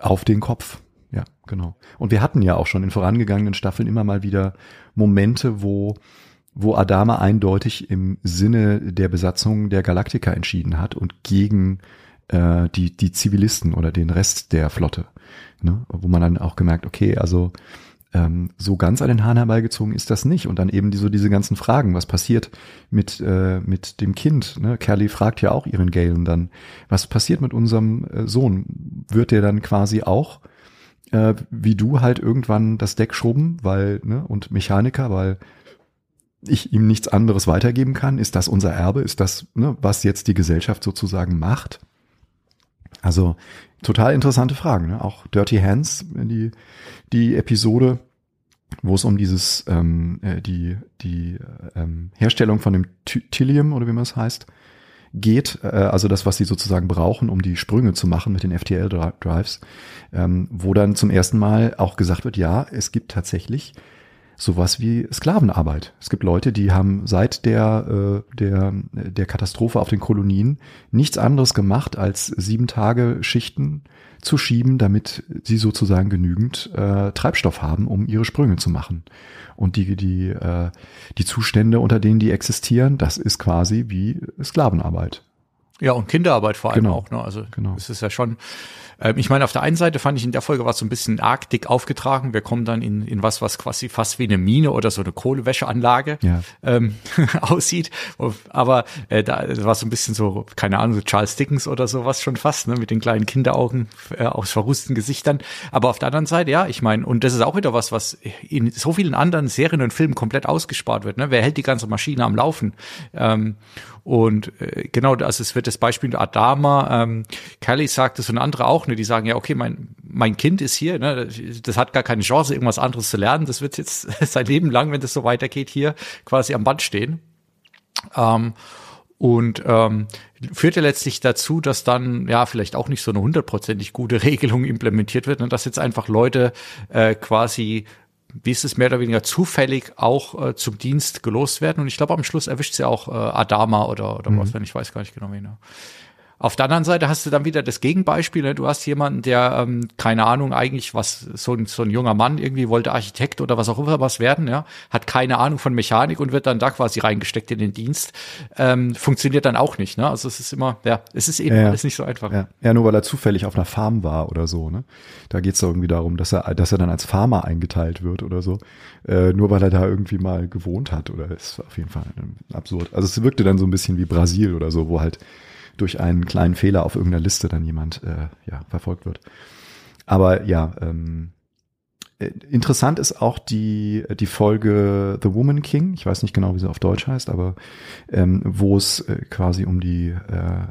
auf den Kopf. Ja, genau. Und wir hatten ja auch schon in vorangegangenen Staffeln immer mal wieder Momente, wo, wo Adama eindeutig im Sinne der Besatzung der Galaktika entschieden hat und gegen äh, die, die Zivilisten oder den Rest der Flotte. Ne? Wo man dann auch gemerkt, okay, also ähm, so ganz an den Haaren herbeigezogen ist das nicht. Und dann eben die, so diese ganzen Fragen, was passiert mit, äh, mit dem Kind? Ne? Kelly fragt ja auch ihren Galen dann, was passiert mit unserem äh, Sohn? Wird der dann quasi auch äh, wie du halt irgendwann das Deck schrubben, weil, ne, und Mechaniker, weil ich ihm nichts anderes weitergeben kann? Ist das unser Erbe? Ist das, ne, was jetzt die Gesellschaft sozusagen macht? Also total interessante Fragen. Ne? Auch Dirty Hands, die, die Episode, wo es um dieses ähm, äh, die die ähm, Herstellung von dem Tilium oder wie man es heißt geht, äh, also das, was sie sozusagen brauchen, um die Sprünge zu machen mit den FTL-Drives, ähm, wo dann zum ersten Mal auch gesagt wird, ja, es gibt tatsächlich sowas wie Sklavenarbeit. Es gibt Leute, die haben seit der, äh, der, der Katastrophe auf den Kolonien nichts anderes gemacht, als sieben Tage Schichten zu schieben, damit sie sozusagen genügend äh, Treibstoff haben, um ihre Sprünge zu machen. Und die, die, äh, die Zustände, unter denen die existieren, das ist quasi wie Sklavenarbeit. Ja, und Kinderarbeit vor allem genau. auch. Ne? Also genau. es ist ja schon ähm, ich meine, auf der einen Seite fand ich in der Folge war es so ein bisschen arg dick aufgetragen. Wir kommen dann in, in was, was quasi fast wie eine Mine oder so eine Kohlewäscheanlage ja. ähm, aussieht. Aber äh, da war so ein bisschen so, keine Ahnung, so Charles Dickens oder sowas schon fast, ne, mit den kleinen Kinderaugen äh, aus verrusten Gesichtern. Aber auf der anderen Seite, ja, ich meine, und das ist auch wieder was, was in so vielen anderen Serien und Filmen komplett ausgespart wird. Ne? Wer hält die ganze Maschine am Laufen? Ähm, und äh, genau, also es wird das Beispiel Adama, ähm, Kelly sagt es und andere auch, ne, die sagen ja, okay, mein, mein Kind ist hier, ne, das hat gar keine Chance, irgendwas anderes zu lernen. Das wird jetzt sein Leben lang, wenn das so weitergeht, hier quasi am Band stehen. Ähm, und ähm, führt ja letztlich dazu, dass dann ja vielleicht auch nicht so eine hundertprozentig gute Regelung implementiert wird, und dass jetzt einfach Leute äh, quasi wie ist es mehr oder weniger zufällig auch äh, zum Dienst gelost werden. Und ich glaube, am Schluss erwischt sie auch äh, Adama oder, oder mhm. was, wenn ich weiß gar nicht genau, wie. Ne? Auf der anderen Seite hast du dann wieder das Gegenbeispiel. Ne? Du hast jemanden, der, ähm, keine Ahnung, eigentlich was, so ein, so ein junger Mann irgendwie wollte Architekt oder was auch immer was werden, ja, hat keine Ahnung von Mechanik und wird dann da quasi reingesteckt in den Dienst. Ähm, funktioniert dann auch nicht. Ne? Also es ist immer, ja, es ist eben ja, alles nicht so einfach. Ja. ja, nur weil er zufällig auf einer Farm war oder so. Ne? Da geht es irgendwie darum, dass er, dass er dann als Farmer eingeteilt wird oder so. Äh, nur weil er da irgendwie mal gewohnt hat oder ist auf jeden Fall absurd. Also es wirkte dann so ein bisschen wie Brasil oder so, wo halt durch einen kleinen Fehler auf irgendeiner Liste dann jemand äh, ja, verfolgt wird. Aber ja, ähm, äh, interessant ist auch die, die Folge The Woman King, ich weiß nicht genau, wie sie auf Deutsch heißt, aber ähm, wo es äh, quasi um die äh,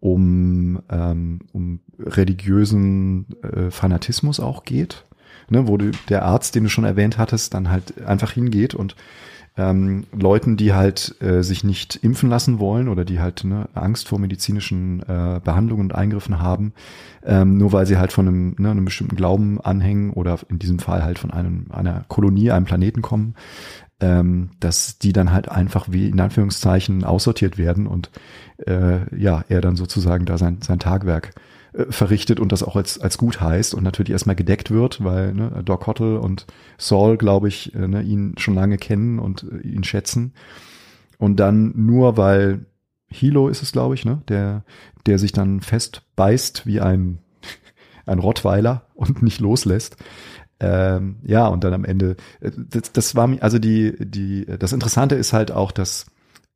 um, ähm, um religiösen äh, Fanatismus auch geht, ne, wo du, der Arzt, den du schon erwähnt hattest, dann halt einfach hingeht und ähm, Leuten, die halt äh, sich nicht impfen lassen wollen oder die halt ne, Angst vor medizinischen äh, Behandlungen und Eingriffen haben, ähm, nur weil sie halt von einem, ne, einem bestimmten Glauben anhängen oder in diesem Fall halt von einem, einer Kolonie, einem Planeten kommen, ähm, dass die dann halt einfach wie in Anführungszeichen aussortiert werden und äh, ja, er dann sozusagen da sein, sein Tagwerk äh, verrichtet und das auch als, als gut heißt und natürlich erstmal gedeckt wird, weil ne, Doc Hottle und Saul, glaube ich, äh, ne, ihn schon lange kennen und äh, ihn schätzen. Und dann nur weil Hilo ist es, glaube ich, ne, der, der sich dann fest beißt wie ein, ein Rottweiler und nicht loslässt. Ähm, ja, und dann am Ende, das, das war also die, die, das Interessante ist halt auch, dass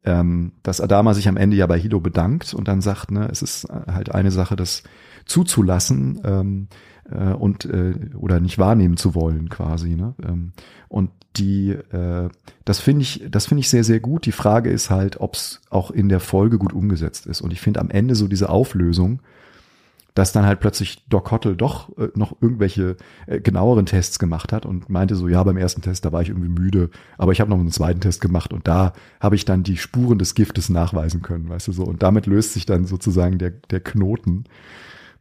ähm, dass Adama sich am Ende ja bei Hilo bedankt und dann sagt, ne, es ist halt eine Sache, das zuzulassen ähm, äh, und äh, oder nicht wahrnehmen zu wollen, quasi. Ne? Ähm, und die, äh, das finde ich, das finde ich sehr, sehr gut. Die Frage ist halt, ob es auch in der Folge gut umgesetzt ist. Und ich finde am Ende so diese Auflösung, dass dann halt plötzlich Doc Hottel doch äh, noch irgendwelche äh, genaueren Tests gemacht hat und meinte so, ja, beim ersten Test, da war ich irgendwie müde, aber ich habe noch einen zweiten Test gemacht und da habe ich dann die Spuren des Giftes nachweisen können, weißt du so. Und damit löst sich dann sozusagen der, der Knoten.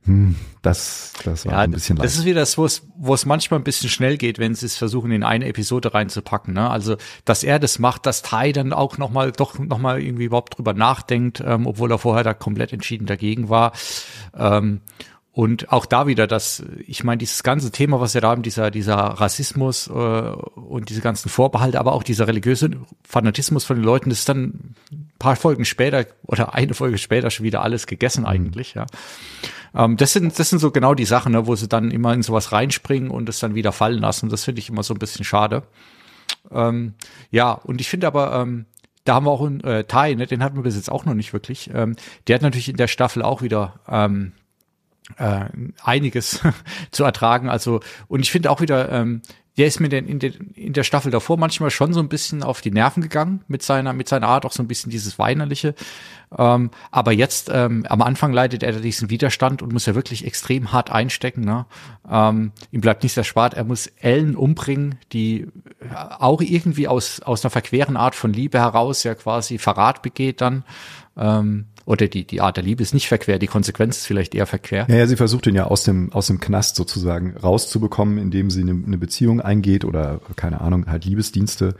Hm, das, das war ja, ein bisschen Das ist wieder das, wo es, wo es manchmal ein bisschen schnell geht, wenn sie es versuchen, in eine Episode reinzupacken. Ne? Also, dass er das macht, dass Tai dann auch nochmal, doch nochmal irgendwie überhaupt drüber nachdenkt, ähm, obwohl er vorher da komplett entschieden dagegen war. Ähm, und auch da wieder, dass ich meine, dieses ganze Thema, was wir da haben, dieser dieser Rassismus äh, und diese ganzen Vorbehalte, aber auch dieser religiöse Fanatismus von den Leuten, das ist dann ein paar Folgen später oder eine Folge später schon wieder alles gegessen mhm. eigentlich. Ja, ähm, das sind das sind so genau die Sachen, ne, wo sie dann immer in sowas reinspringen und es dann wieder fallen lassen. Das finde ich immer so ein bisschen schade. Ähm, ja, und ich finde aber ähm, da haben wir auch einen äh, Tai, ne, den hatten wir bis jetzt auch noch nicht wirklich. Ähm, der hat natürlich in der Staffel auch wieder ähm, äh, einiges zu ertragen. Also, und ich finde auch wieder, ähm, der ist mir denn in, den, in der Staffel davor manchmal schon so ein bisschen auf die Nerven gegangen mit seiner, mit seiner Art, auch so ein bisschen dieses Weinerliche. Ähm, aber jetzt, ähm, am Anfang leidet er diesen Widerstand und muss ja wirklich extrem hart einstecken. Ne? Ähm, ihm bleibt nichts erspart. Er muss Ellen umbringen, die auch irgendwie aus, aus einer verqueren Art von Liebe heraus ja quasi Verrat begeht dann. Ähm, oder die, die Art der Liebe ist nicht verquer, die Konsequenz ist vielleicht eher verquer. Ja, ja sie versucht ihn ja aus dem, aus dem Knast sozusagen rauszubekommen, indem sie eine, eine Beziehung eingeht oder, keine Ahnung, halt Liebesdienste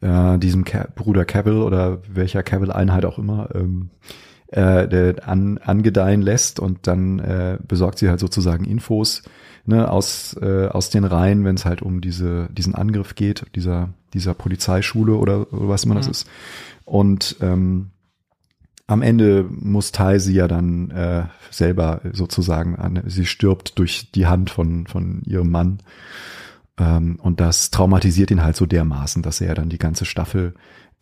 äh, diesem Ca Bruder Cavill oder welcher Cavill-Einheit auch immer ähm, äh, an, angedeihen lässt und dann äh, besorgt sie halt sozusagen Infos ne, aus, äh, aus den Reihen, wenn es halt um diese, diesen Angriff geht, dieser, dieser Polizeischule oder, oder was immer mhm. das ist. Und ähm, am Ende muss Tai sie ja dann äh, selber sozusagen an, sie stirbt durch die Hand von, von ihrem Mann. Ähm, und das traumatisiert ihn halt so dermaßen, dass er dann die ganze Staffel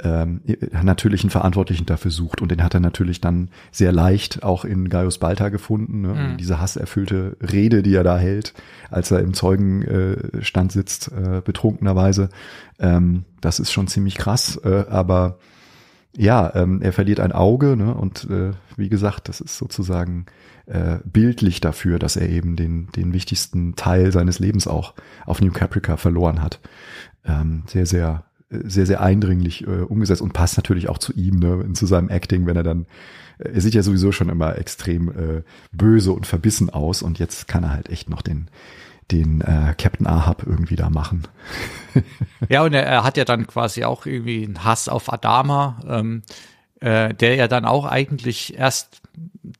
ähm, natürlich einen Verantwortlichen dafür sucht. Und den hat er natürlich dann sehr leicht auch in Gaius Balta gefunden. Ne? Mhm. Diese hasserfüllte Rede, die er da hält, als er im Zeugenstand sitzt, äh, betrunkenerweise. Ähm, das ist schon ziemlich krass. Äh, aber ja, ähm, er verliert ein Auge ne? und äh, wie gesagt, das ist sozusagen äh, bildlich dafür, dass er eben den, den wichtigsten Teil seines Lebens auch auf New Caprica verloren hat. Ähm, sehr, sehr sehr, sehr eindringlich äh, umgesetzt und passt natürlich auch zu ihm, ne, zu seinem Acting, wenn er dann, äh, er sieht ja sowieso schon immer extrem äh, böse und verbissen aus und jetzt kann er halt echt noch den, den äh, Captain Ahab irgendwie da machen. ja, und er, er, hat ja dann quasi auch irgendwie einen Hass auf Adama, ähm, äh, der ja dann auch eigentlich erst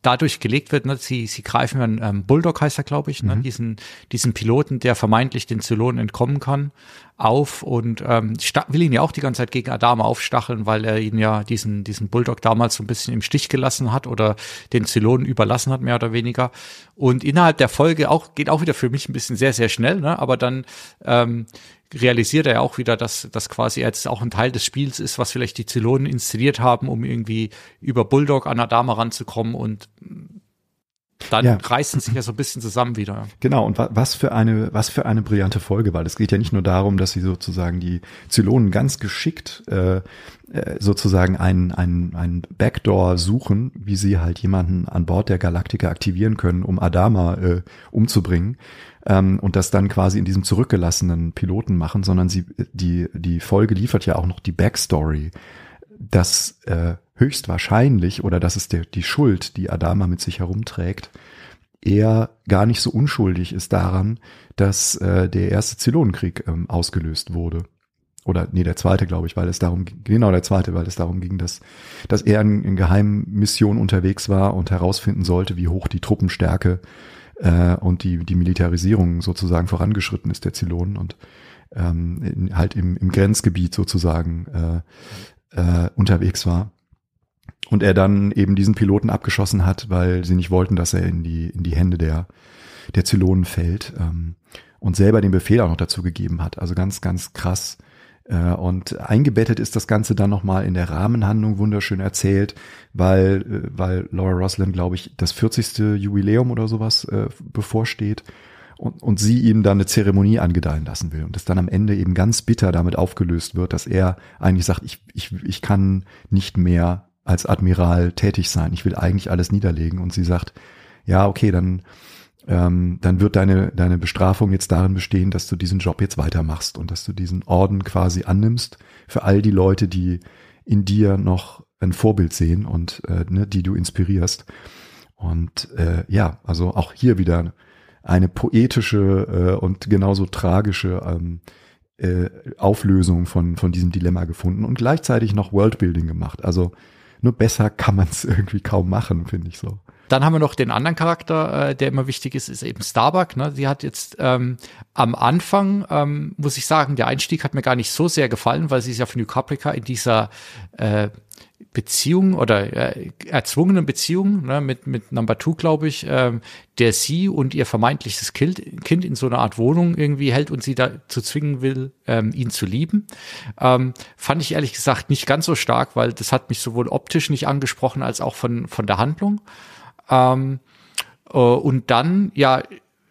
dadurch gelegt wird, ne, sie, sie greifen einen ähm, Bulldog heißt er, glaube ich, ne, mhm. diesen, diesen Piloten, der vermeintlich den Zylonen entkommen kann, auf und ähm, will ihn ja auch die ganze Zeit gegen Adama aufstacheln, weil er ihn ja diesen, diesen Bulldog damals so ein bisschen im Stich gelassen hat oder den Zylonen überlassen hat, mehr oder weniger. Und innerhalb der Folge auch, geht auch wieder für mich ein bisschen sehr, sehr schnell, ne? aber dann ähm, realisiert er auch wieder, dass das quasi jetzt auch ein Teil des Spiels ist, was vielleicht die Zylonen inszeniert haben, um irgendwie über Bulldog an Adama ranzukommen und dann ja. reißen sich ja so ein bisschen zusammen wieder. Genau, und was für eine, was für eine brillante Folge, weil es geht ja nicht nur darum, dass sie sozusagen die Zylonen ganz geschickt äh, äh sozusagen einen, einen, einen Backdoor suchen, wie sie halt jemanden an Bord der Galaktika aktivieren können, um Adama äh, umzubringen ähm, und das dann quasi in diesem zurückgelassenen Piloten machen, sondern sie die die Folge liefert ja auch noch die Backstory, dass äh, höchstwahrscheinlich oder das ist der, die Schuld, die Adama mit sich herumträgt, er gar nicht so unschuldig ist daran, dass äh, der erste Zylonenkrieg ähm, ausgelöst wurde. Oder nee, der zweite, glaube ich, weil es darum genau der zweite, weil es darum ging, dass, dass er in, in geheimen Missionen unterwegs war und herausfinden sollte, wie hoch die Truppenstärke äh, und die, die Militarisierung sozusagen vorangeschritten ist der Zylonen und ähm, in, halt im, im Grenzgebiet sozusagen äh, äh, unterwegs war und er dann eben diesen Piloten abgeschossen hat, weil sie nicht wollten, dass er in die, in die Hände der, der Zylonen fällt ähm, und selber den Befehl auch noch dazu gegeben hat. Also ganz, ganz krass. Äh, und eingebettet ist das Ganze dann nochmal in der Rahmenhandlung wunderschön erzählt, weil, äh, weil Laura Roslin, glaube ich, das 40. Jubiläum oder sowas äh, bevorsteht und, und sie ihm dann eine Zeremonie angedeihen lassen will und das dann am Ende eben ganz bitter damit aufgelöst wird, dass er eigentlich sagt, ich, ich, ich kann nicht mehr als Admiral tätig sein. Ich will eigentlich alles niederlegen. Und sie sagt, ja, okay, dann, ähm, dann wird deine, deine Bestrafung jetzt darin bestehen, dass du diesen Job jetzt weitermachst und dass du diesen Orden quasi annimmst für all die Leute, die in dir noch ein Vorbild sehen und äh, ne, die du inspirierst. Und äh, ja, also auch hier wieder eine poetische äh, und genauso tragische ähm, äh, Auflösung von, von diesem Dilemma gefunden und gleichzeitig noch Worldbuilding gemacht. Also nur besser kann man es irgendwie kaum machen, finde ich so. Dann haben wir noch den anderen Charakter, äh, der immer wichtig ist, ist eben Starbuck. Ne? Sie hat jetzt ähm, am Anfang, ähm, muss ich sagen, der Einstieg hat mir gar nicht so sehr gefallen, weil sie ist ja von New Caprica in dieser äh, Beziehung oder äh, erzwungenen Beziehung ne, mit, mit Number Two, glaube ich, ähm, der sie und ihr vermeintliches kind, kind in so einer Art Wohnung irgendwie hält und sie dazu zwingen will, ähm, ihn zu lieben. Ähm, fand ich ehrlich gesagt nicht ganz so stark, weil das hat mich sowohl optisch nicht angesprochen als auch von, von der Handlung. Ähm, äh, und dann, ja,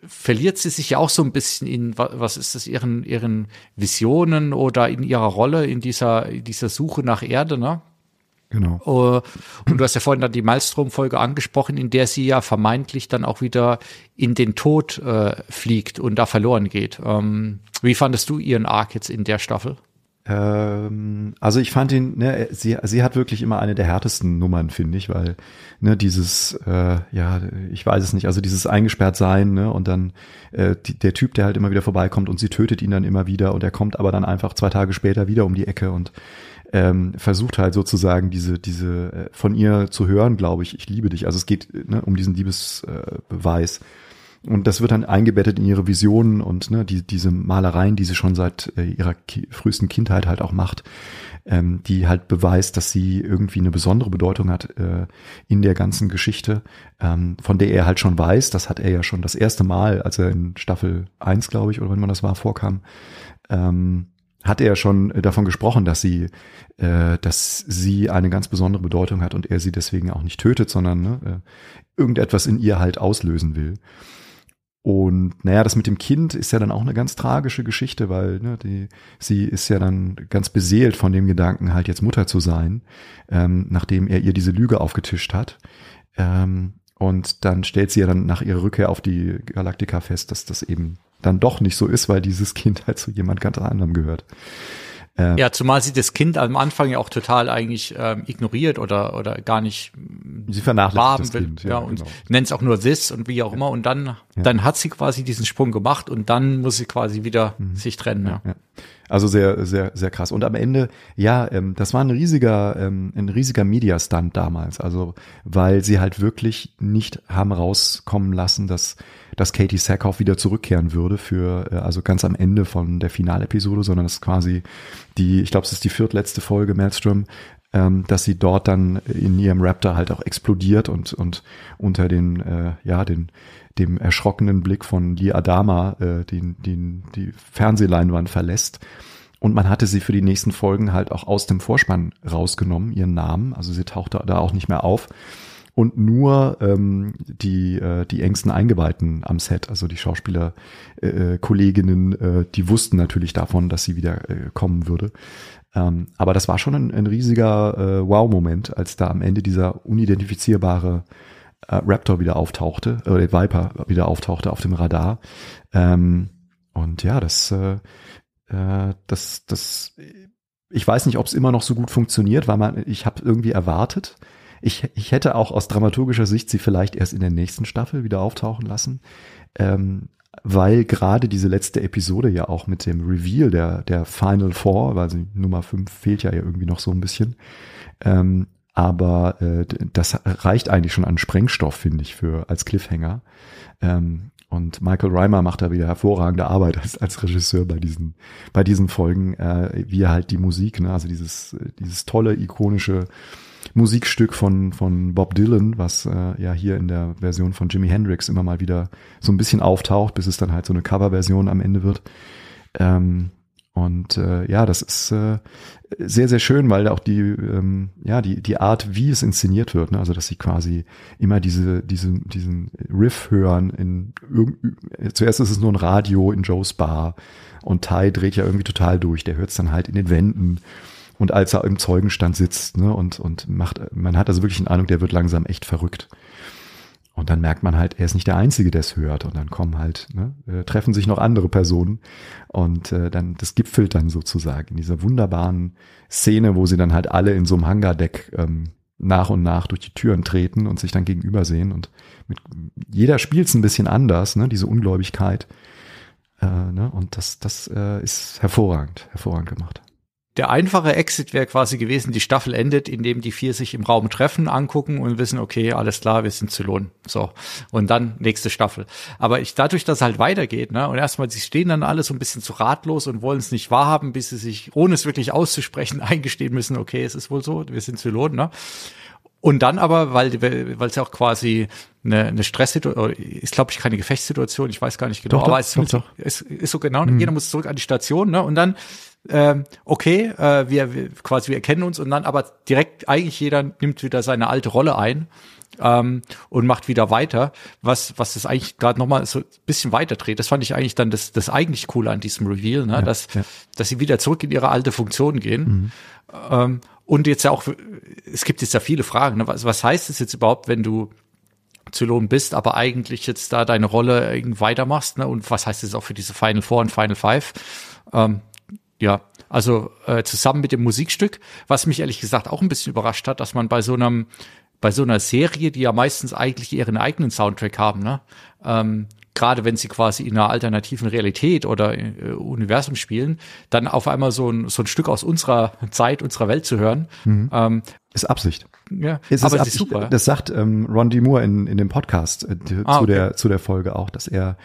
verliert sie sich ja auch so ein bisschen in, was ist das, ihren, ihren Visionen oder in ihrer Rolle in dieser, dieser Suche nach Erde, ne? Genau. Äh, und du hast ja vorhin dann die Malstrom-Folge angesprochen, in der sie ja vermeintlich dann auch wieder in den Tod äh, fliegt und da verloren geht. Ähm, wie fandest du ihren Arc jetzt in der Staffel? Ähm, also ich fand ihn, ne, sie, sie hat wirklich immer eine der härtesten Nummern, finde ich, weil ne, dieses, äh, ja, ich weiß es nicht, also dieses eingesperrt sein, ne, und dann äh, die, der Typ, der halt immer wieder vorbeikommt und sie tötet ihn dann immer wieder und er kommt aber dann einfach zwei Tage später wieder um die Ecke und ähm, versucht halt sozusagen diese, diese äh, von ihr zu hören, glaube ich, ich liebe dich. Also es geht ne, um diesen Liebesbeweis. Äh, und das wird dann eingebettet in ihre Visionen und ne, die, diese Malereien, die sie schon seit äh, ihrer ki frühesten Kindheit halt auch macht, ähm, die halt beweist, dass sie irgendwie eine besondere Bedeutung hat äh, in der ganzen Geschichte, ähm, von der er halt schon weiß, das hat er ja schon das erste Mal, als er in Staffel 1, glaube ich, oder wenn man das war, vorkam, ähm, hat er schon davon gesprochen, dass sie, äh, dass sie eine ganz besondere Bedeutung hat und er sie deswegen auch nicht tötet, sondern ne, äh, irgendetwas in ihr halt auslösen will. Und naja, das mit dem Kind ist ja dann auch eine ganz tragische Geschichte, weil ne, die, sie ist ja dann ganz beseelt von dem Gedanken, halt jetzt Mutter zu sein, ähm, nachdem er ihr diese Lüge aufgetischt hat. Ähm, und dann stellt sie ja dann nach ihrer Rückkehr auf die Galaktika fest, dass das eben dann doch nicht so ist, weil dieses Kind halt zu jemand ganz anderem gehört. Äh, ja, zumal sie das Kind am Anfang ja auch total eigentlich ähm, ignoriert oder oder gar nicht sie vernachlässigt das Kind, ja, ja und genau. nennt es auch nur this und wie auch immer und dann ja. dann hat sie quasi diesen Sprung gemacht und dann muss sie quasi wieder mhm. sich trennen. Ja. ja. Also sehr sehr sehr krass und am Ende ja, ähm, das war ein riesiger ähm, ein riesiger Mediastunt damals, also weil sie halt wirklich nicht haben rauskommen lassen, dass dass Katie Sackhoff wieder zurückkehren würde für, äh, also ganz am Ende von der Finalepisode, sondern es ist quasi die, ich glaube, es ist die viertletzte Folge Maelstrom, ähm, dass sie dort dann in ihrem Raptor halt auch explodiert und, und unter den, äh, ja, den, dem erschrockenen Blick von Lee Adama äh, den, den, die Fernsehleinwand verlässt. Und man hatte sie für die nächsten Folgen halt auch aus dem Vorspann rausgenommen, ihren Namen. Also sie tauchte da auch nicht mehr auf und nur ähm, die, äh, die engsten Eingeweihten am Set, also die Schauspieler, äh, äh, Kolleginnen, äh, die wussten natürlich davon, dass sie wieder äh, kommen würde. Ähm, aber das war schon ein, ein riesiger äh, Wow-Moment, als da am Ende dieser unidentifizierbare äh, Raptor wieder auftauchte, oder der Viper wieder auftauchte auf dem Radar. Ähm, und ja, das, äh, äh, das, das, ich weiß nicht, ob es immer noch so gut funktioniert, weil man, ich habe irgendwie erwartet, ich, ich hätte auch aus dramaturgischer Sicht sie vielleicht erst in der nächsten Staffel wieder auftauchen lassen, ähm, weil gerade diese letzte Episode ja auch mit dem Reveal der, der Final Four, weil sie Nummer 5 fehlt ja irgendwie noch so ein bisschen, ähm, aber äh, das reicht eigentlich schon an Sprengstoff, finde ich, für als Cliffhanger. Ähm, und Michael Reimer macht da wieder hervorragende Arbeit als, als Regisseur bei diesen, bei diesen Folgen, äh, wie er halt die Musik, ne, also dieses, dieses tolle, ikonische Musikstück von, von Bob Dylan, was äh, ja hier in der Version von Jimi Hendrix immer mal wieder so ein bisschen auftaucht, bis es dann halt so eine Coverversion am Ende wird. Ähm, und äh, ja, das ist äh, sehr, sehr schön, weil auch die, ähm, ja, die, die Art, wie es inszeniert wird, ne? also dass sie quasi immer diese, diese, diesen Riff hören in zuerst ist es nur ein Radio in Joes Bar und Ty dreht ja irgendwie total durch, der hört es dann halt in den Wänden und als er im Zeugenstand sitzt ne, und, und macht, man hat also wirklich eine Ahnung, der wird langsam echt verrückt. Und dann merkt man halt, er ist nicht der Einzige, der es hört. Und dann kommen halt, ne, äh, treffen sich noch andere Personen. Und äh, dann, das gipfelt dann sozusagen in dieser wunderbaren Szene, wo sie dann halt alle in so einem Hangardeck ähm, nach und nach durch die Türen treten und sich dann gegenüber sehen. Und mit, jeder spielt es ein bisschen anders, ne, diese Ungläubigkeit. Äh, ne, und das, das äh, ist hervorragend, hervorragend gemacht der einfache Exit wäre quasi gewesen, die Staffel endet, indem die vier sich im Raum treffen, angucken und wissen, okay, alles klar, wir sind zu lohn. So. Und dann nächste Staffel. Aber ich, dadurch, dass es halt weitergeht, ne, und erstmal, sie stehen dann alle so ein bisschen zu ratlos und wollen es nicht wahrhaben, bis sie sich, ohne es wirklich auszusprechen, eingestehen müssen, okay, es ist wohl so, wir sind zu lohn, ne. Und dann aber, weil weil es ja auch quasi eine, eine Stresssituation, ist glaube ich keine Gefechtssituation, ich weiß gar nicht genau, doch, aber doch, es doch, ist, ist so genau, mhm. jeder muss zurück an die Station, ne? Und dann ähm, okay, äh, wir, wir quasi wir erkennen uns und dann aber direkt eigentlich jeder nimmt wieder seine alte Rolle ein ähm, und macht wieder weiter, was was das eigentlich gerade noch mal so ein bisschen weiter dreht. Das fand ich eigentlich dann das das eigentlich coole an diesem Reveal, ne? Ja, dass ja. dass sie wieder zurück in ihre alte Funktion gehen. Mhm. Ähm, und jetzt ja auch, es gibt jetzt ja viele Fragen. Ne? Was, was heißt es jetzt überhaupt, wenn du Zylon bist, aber eigentlich jetzt da deine Rolle weitermachst? Ne? Und was heißt das auch für diese Final Four und Final Five? Ähm, ja, also äh, zusammen mit dem Musikstück, was mich ehrlich gesagt auch ein bisschen überrascht hat, dass man bei so einem bei so einer Serie, die ja meistens eigentlich ihren eigenen Soundtrack haben, ne? Ähm, gerade wenn sie quasi in einer alternativen Realität oder äh, Universum spielen, dann auf einmal so ein, so ein Stück aus unserer Zeit, unserer Welt zu hören. Mhm. Ähm, ist Absicht. Ja, es aber ist, ist super. Das sagt ähm, Ron D. Moore in, in dem Podcast äh, ah, zu, okay. der, zu der Folge auch, dass er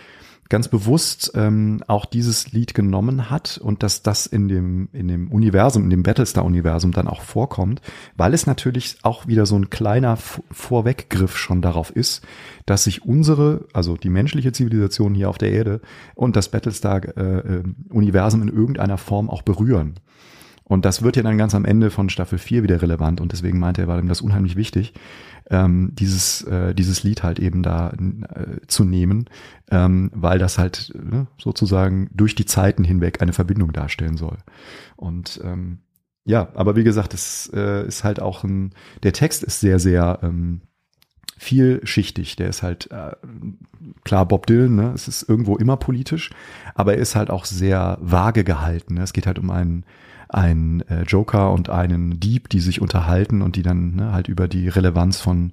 ganz bewusst ähm, auch dieses Lied genommen hat und dass das in dem, in dem Universum, in dem Battlestar-Universum dann auch vorkommt, weil es natürlich auch wieder so ein kleiner Vorweggriff schon darauf ist, dass sich unsere, also die menschliche Zivilisation hier auf der Erde und das Battlestar-Universum äh, äh in irgendeiner Form auch berühren. Und das wird ja dann ganz am Ende von Staffel 4 wieder relevant und deswegen meinte er, war ihm das unheimlich wichtig, ähm, dieses, äh, dieses Lied halt eben da äh, zu nehmen, ähm, weil das halt äh, sozusagen durch die Zeiten hinweg eine Verbindung darstellen soll. Und ähm, ja, aber wie gesagt, es äh, ist halt auch ein, der Text ist sehr, sehr ähm, vielschichtig. Der ist halt äh, klar Bob Dylan, ne? es ist irgendwo immer politisch, aber er ist halt auch sehr vage gehalten. Ne? Es geht halt um einen einen äh, Joker und einen Dieb, die sich unterhalten und die dann ne, halt über die Relevanz von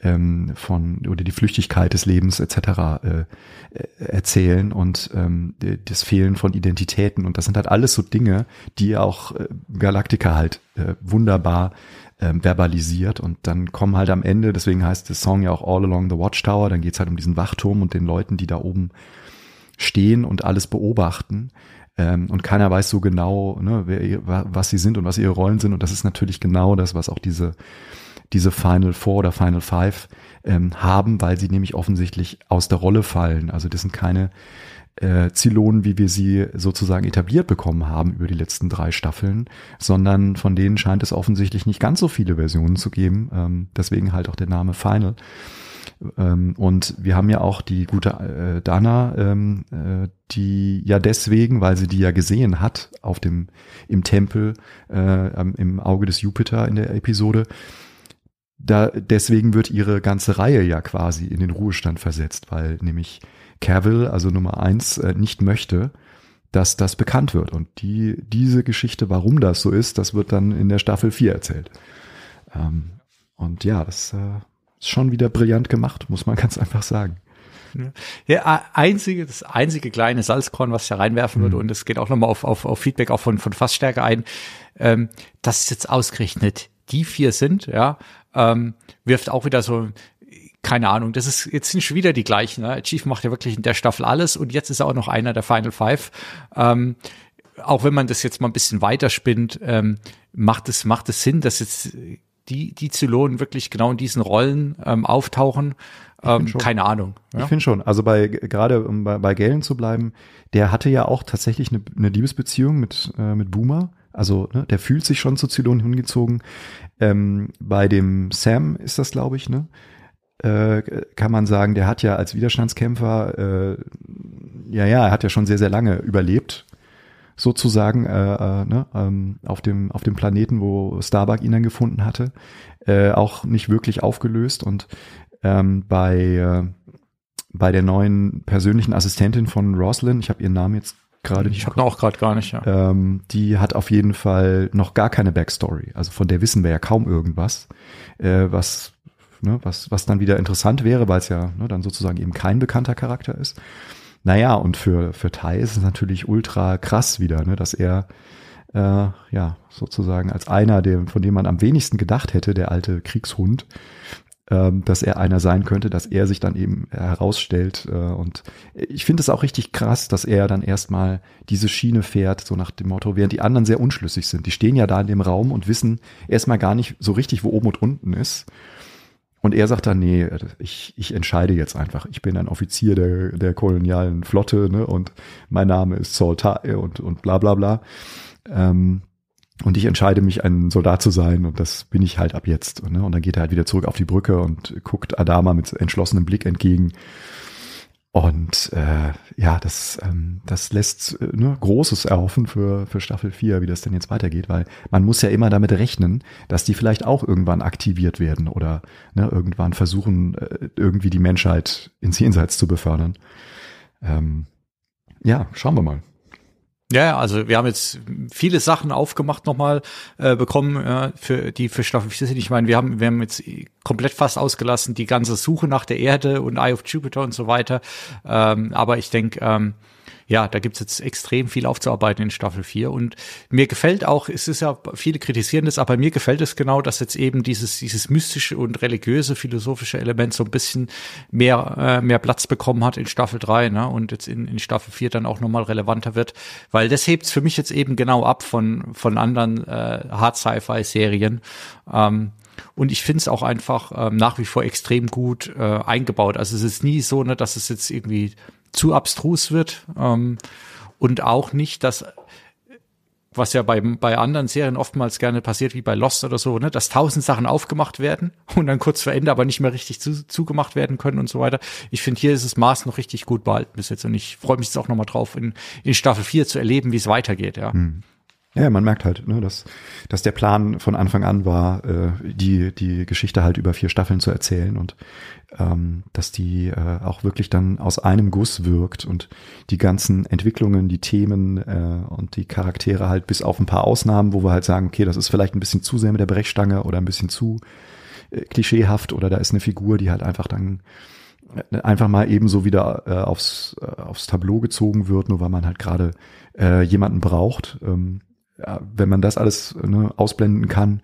ähm, von oder die Flüchtigkeit des Lebens etc. Äh, erzählen und ähm, das Fehlen von Identitäten und das sind halt alles so Dinge, die auch äh, Galactica halt äh, wunderbar ähm, verbalisiert und dann kommen halt am Ende, deswegen heißt der Song ja auch All Along the Watchtower, dann geht's halt um diesen Wachturm und den Leuten, die da oben stehen und alles beobachten ähm, und keiner weiß so genau, ne, wer, was sie sind und was ihre Rollen sind und das ist natürlich genau das, was auch diese diese Final Four oder Final Five ähm, haben, weil sie nämlich offensichtlich aus der Rolle fallen. Also das sind keine äh, Zylonen, wie wir sie sozusagen etabliert bekommen haben über die letzten drei Staffeln, sondern von denen scheint es offensichtlich nicht ganz so viele Versionen zu geben. Ähm, deswegen halt auch der Name Final. Ähm, und wir haben ja auch die gute äh, Dana, ähm, äh, die ja deswegen, weil sie die ja gesehen hat auf dem im Tempel äh, im Auge des Jupiter in der Episode, da, deswegen wird ihre ganze Reihe ja quasi in den Ruhestand versetzt, weil nämlich Cavill, also Nummer eins, nicht möchte, dass das bekannt wird. Und die, diese Geschichte, warum das so ist, das wird dann in der Staffel 4 erzählt. Ähm, und ja, das schon wieder brillant gemacht, muss man ganz einfach sagen. Ja, einzige, das einzige kleine Salzkorn, was ich da reinwerfen würde, mhm. und es geht auch nochmal auf, auf, auf Feedback auch von, von Fassstärke ein, ähm, dass es jetzt ausgerechnet die vier sind, ja, ähm, wirft auch wieder so, keine Ahnung, das ist, jetzt sind schon wieder die gleichen. Ne? Chief macht ja wirklich in der Staffel alles und jetzt ist er auch noch einer der Final Five. Ähm, auch wenn man das jetzt mal ein bisschen weiterspinnt, ähm, macht es, macht es Sinn, dass jetzt die, die Zylonen wirklich genau in diesen Rollen ähm, auftauchen. Ähm, keine Ahnung. Ja? Ich finde schon. Also bei gerade um bei, bei Galen zu bleiben, der hatte ja auch tatsächlich eine, eine Liebesbeziehung mit äh, mit Boomer. Also ne, der fühlt sich schon zu Zylonen hingezogen. Ähm, bei dem Sam ist das, glaube ich, ne? Äh, kann man sagen, der hat ja als Widerstandskämpfer, äh, ja, ja, er hat ja schon sehr, sehr lange überlebt, sozusagen, äh, äh, ne, ähm, auf dem auf dem Planeten, wo Starbuck ihn dann gefunden hatte, äh, auch nicht wirklich aufgelöst und ähm, bei äh, bei der neuen persönlichen Assistentin von Roslyn, ich habe ihren Namen jetzt gerade Ich habe auch gerade gar nicht, ja. Ähm, die hat auf jeden Fall noch gar keine Backstory. Also von der wissen wir ja kaum irgendwas, äh, was, ne, was, was dann wieder interessant wäre, weil es ja ne, dann sozusagen eben kein bekannter Charakter ist. Naja, und für, für Tai ist es natürlich ultra krass wieder, ne, dass er äh, ja sozusagen als einer, der, von dem man am wenigsten gedacht hätte, der alte Kriegshund, ähm, dass er einer sein könnte, dass er sich dann eben herausstellt. Äh, und ich finde es auch richtig krass, dass er dann erstmal diese Schiene fährt, so nach dem Motto, während die anderen sehr unschlüssig sind. Die stehen ja da in dem Raum und wissen erstmal gar nicht so richtig, wo oben und unten ist. Und er sagt dann, nee, ich, ich entscheide jetzt einfach. Ich bin ein Offizier der, der kolonialen Flotte ne, und mein Name ist Saul Tai und, und bla bla bla. Ähm, und ich entscheide mich, ein Soldat zu sein und das bin ich halt ab jetzt. Ne? Und dann geht er halt wieder zurück auf die Brücke und guckt Adama mit entschlossenem Blick entgegen. Und äh, ja, das, ähm, das lässt äh, ne, Großes erhoffen für, für Staffel 4, wie das denn jetzt weitergeht, weil man muss ja immer damit rechnen, dass die vielleicht auch irgendwann aktiviert werden oder ne, irgendwann versuchen, äh, irgendwie die Menschheit ins Jenseits zu befördern. Ähm, ja, schauen wir mal. Ja, also wir haben jetzt viele Sachen aufgemacht nochmal äh, bekommen, äh, für die für Staffel 4 sind. Ich meine, wir haben, wir haben jetzt komplett fast ausgelassen die ganze Suche nach der Erde und Eye of Jupiter und so weiter. Ähm, aber ich denke, ähm, ja, da gibt's jetzt extrem viel aufzuarbeiten in Staffel 4. Und mir gefällt auch, es ist ja, viele kritisieren das, aber mir gefällt es genau, dass jetzt eben dieses, dieses mystische und religiöse, philosophische Element so ein bisschen mehr, äh, mehr Platz bekommen hat in Staffel 3, ne? Und jetzt in, in Staffel 4 dann auch nochmal relevanter wird. Weil das hebt's für mich jetzt eben genau ab von, von anderen äh, Hard-Sci-Fi-Serien. Ähm, und ich finde es auch einfach ähm, nach wie vor extrem gut äh, eingebaut. Also es ist nie so, ne, dass es jetzt irgendwie zu abstrus wird ähm, und auch nicht, dass was ja bei, bei anderen Serien oftmals gerne passiert, wie bei Lost oder so, ne, dass tausend Sachen aufgemacht werden und dann kurz vor Ende aber nicht mehr richtig zu, zugemacht werden können und so weiter. Ich finde, hier ist das Maß noch richtig gut behalten bis jetzt und ich freue mich jetzt auch nochmal drauf, in, in Staffel 4 zu erleben, wie es weitergeht, ja. Hm. Ja, man merkt halt, ne, dass, dass der Plan von Anfang an war, äh, die, die Geschichte halt über vier Staffeln zu erzählen und ähm, dass die äh, auch wirklich dann aus einem Guss wirkt und die ganzen Entwicklungen, die Themen äh, und die Charaktere halt bis auf ein paar Ausnahmen, wo wir halt sagen, okay, das ist vielleicht ein bisschen zu sehr mit der Brechstange oder ein bisschen zu äh, klischeehaft oder da ist eine Figur, die halt einfach dann äh, einfach mal ebenso wieder äh, aufs, äh, aufs Tableau gezogen wird, nur weil man halt gerade äh, jemanden braucht. Ähm, wenn man das alles ne, ausblenden kann,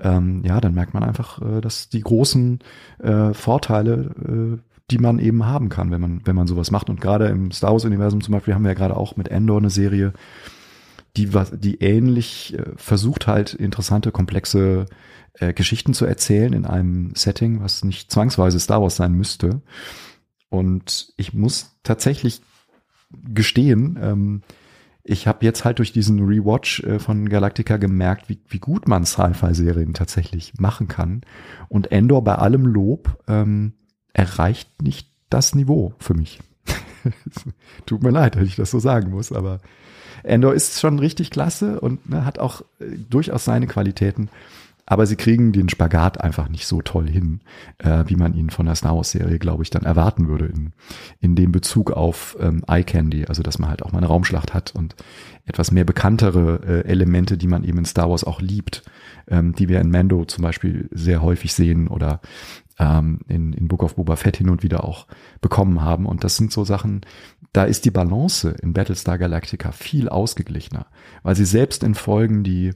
ähm, ja, dann merkt man einfach, äh, dass die großen äh, Vorteile, äh, die man eben haben kann, wenn man, wenn man sowas macht. Und gerade im Star Wars-Universum zum Beispiel haben wir ja gerade auch mit Endor eine Serie, die, die ähnlich äh, versucht halt interessante, komplexe äh, Geschichten zu erzählen in einem Setting, was nicht zwangsweise Star Wars sein müsste. Und ich muss tatsächlich gestehen, ähm, ich habe jetzt halt durch diesen Rewatch äh, von Galactica gemerkt, wie, wie gut man Sci-Fi-Serien tatsächlich machen kann. Und Endor bei allem Lob ähm, erreicht nicht das Niveau für mich. Tut mir leid, wenn ich das so sagen muss, aber Endor ist schon richtig klasse und ne, hat auch äh, durchaus seine Qualitäten. Aber sie kriegen den Spagat einfach nicht so toll hin, äh, wie man ihn von der Star Wars-Serie, glaube ich, dann erwarten würde in, in dem Bezug auf ähm, Eye Candy, also dass man halt auch mal eine Raumschlacht hat und etwas mehr bekanntere äh, Elemente, die man eben in Star Wars auch liebt, ähm, die wir in Mando zum Beispiel sehr häufig sehen oder ähm, in, in Book of Boba Fett hin und wieder auch bekommen haben. Und das sind so Sachen, da ist die Balance in Battlestar Galactica viel ausgeglichener, weil sie selbst in Folgen, die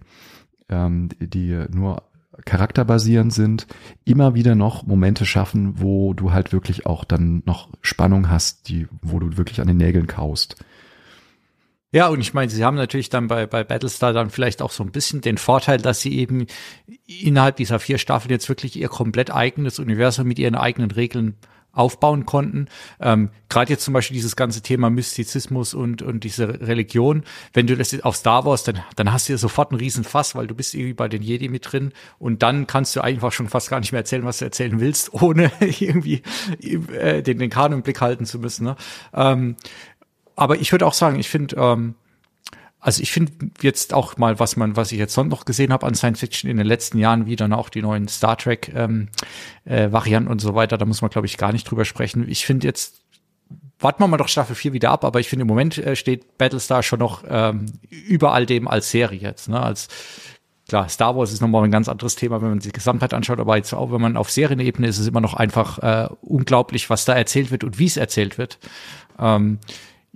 ähm, die nur charakterbasierend sind, immer wieder noch Momente schaffen, wo du halt wirklich auch dann noch Spannung hast, die, wo du wirklich an den Nägeln kaust. Ja, und ich meine, sie haben natürlich dann bei, bei Battlestar dann vielleicht auch so ein bisschen den Vorteil, dass sie eben innerhalb dieser vier Staffeln jetzt wirklich ihr komplett eigenes Universum mit ihren eigenen Regeln aufbauen konnten. Ähm, Gerade jetzt zum Beispiel dieses ganze Thema Mystizismus und, und diese Religion. Wenn du das auf Star Wars, dann, dann hast du ja sofort einen riesen Fass, weil du bist irgendwie bei den Jedi mit drin und dann kannst du einfach schon fast gar nicht mehr erzählen, was du erzählen willst, ohne irgendwie äh, den, den Kanon im Blick halten zu müssen. Ne? Ähm, aber ich würde auch sagen, ich finde, ähm, also ich finde jetzt auch mal, was man, was ich jetzt sonst noch gesehen habe an Science Fiction in den letzten Jahren, wie dann auch die neuen Star Trek ähm, äh, Varianten und so weiter, da muss man, glaube ich, gar nicht drüber sprechen. Ich finde jetzt, warten wir mal doch Staffel 4 wieder ab, aber ich finde im Moment äh, steht Battlestar schon noch ähm, über all dem als Serie jetzt, ne? Als klar, Star Wars ist nochmal ein ganz anderes Thema, wenn man sich die Gesamtheit anschaut, aber jetzt auch, wenn man auf Serienebene ist, ist es immer noch einfach äh, unglaublich, was da erzählt wird und wie es erzählt wird. Ähm,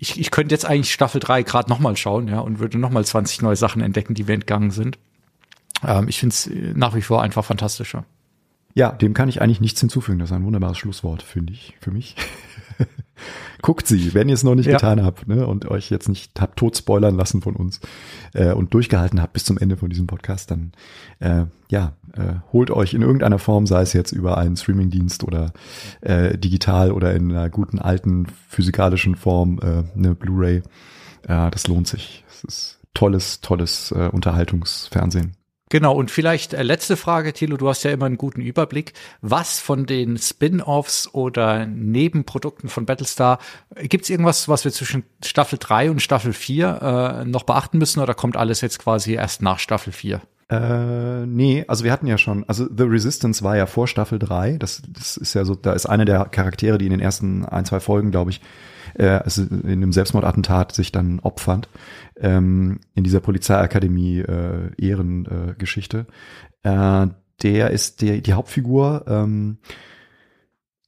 ich, ich könnte jetzt eigentlich Staffel 3 gerade nochmal schauen, ja, und würde nochmal 20 neue Sachen entdecken, die wir entgangen sind. Ähm, ich finde es nach wie vor einfach fantastischer. Ja, dem kann ich eigentlich nichts hinzufügen. Das ist ein wunderbares Schlusswort, finde ich, für mich. Guckt sie, wenn ihr es noch nicht ja. getan habt ne, und euch jetzt nicht habt tot spoilern lassen von uns äh, und durchgehalten habt bis zum Ende von diesem Podcast, dann äh, ja, äh, holt euch in irgendeiner Form, sei es jetzt über einen Streamingdienst oder äh, digital oder in einer guten alten physikalischen Form äh, eine Blu-ray. Äh, das lohnt sich. Es ist tolles, tolles äh, Unterhaltungsfernsehen. Genau, und vielleicht äh, letzte Frage, Thilo, du hast ja immer einen guten Überblick. Was von den Spin-offs oder Nebenprodukten von Battlestar, äh, gibt es irgendwas, was wir zwischen Staffel 3 und Staffel 4 äh, noch beachten müssen oder kommt alles jetzt quasi erst nach Staffel 4? Äh, nee, also wir hatten ja schon, also The Resistance war ja vor Staffel 3. Das, das ist ja so, da ist eine der Charaktere, die in den ersten ein, zwei Folgen, glaube ich, äh, also in einem Selbstmordattentat sich dann opfert. Ähm, in dieser Polizeiakademie äh, Ehrengeschichte. Äh, der ist die, die Hauptfigur. Ähm,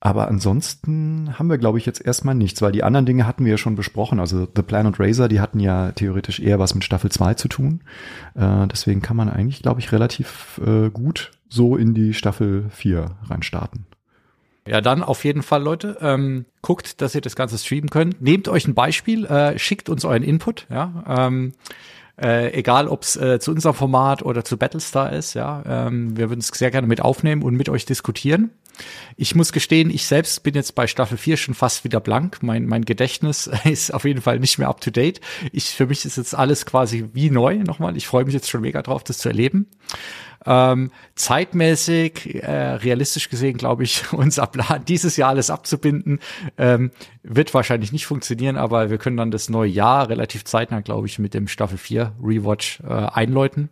aber ansonsten haben wir, glaube ich, jetzt erstmal nichts, weil die anderen Dinge hatten wir ja schon besprochen. Also The Plan und Razor, die hatten ja theoretisch eher was mit Staffel 2 zu tun. Äh, deswegen kann man eigentlich, glaube ich, relativ äh, gut so in die Staffel 4 reinstarten. Ja, dann auf jeden Fall, Leute, ähm, guckt, dass ihr das Ganze streamen könnt. Nehmt euch ein Beispiel, äh, schickt uns euren Input, ja. Ähm, äh, egal, ob es äh, zu unserem Format oder zu Battlestar ist, ja. Ähm, wir würden es sehr gerne mit aufnehmen und mit euch diskutieren. Ich muss gestehen, ich selbst bin jetzt bei Staffel 4 schon fast wieder blank. Mein, mein Gedächtnis ist auf jeden Fall nicht mehr up to date. Ich, für mich ist jetzt alles quasi wie neu nochmal. Ich freue mich jetzt schon mega drauf, das zu erleben. Ähm, zeitmäßig, äh, realistisch gesehen, glaube ich, unser Plan, dieses Jahr alles abzubinden, ähm, wird wahrscheinlich nicht funktionieren, aber wir können dann das neue Jahr relativ zeitnah, glaube ich, mit dem Staffel 4 Rewatch äh, einläuten.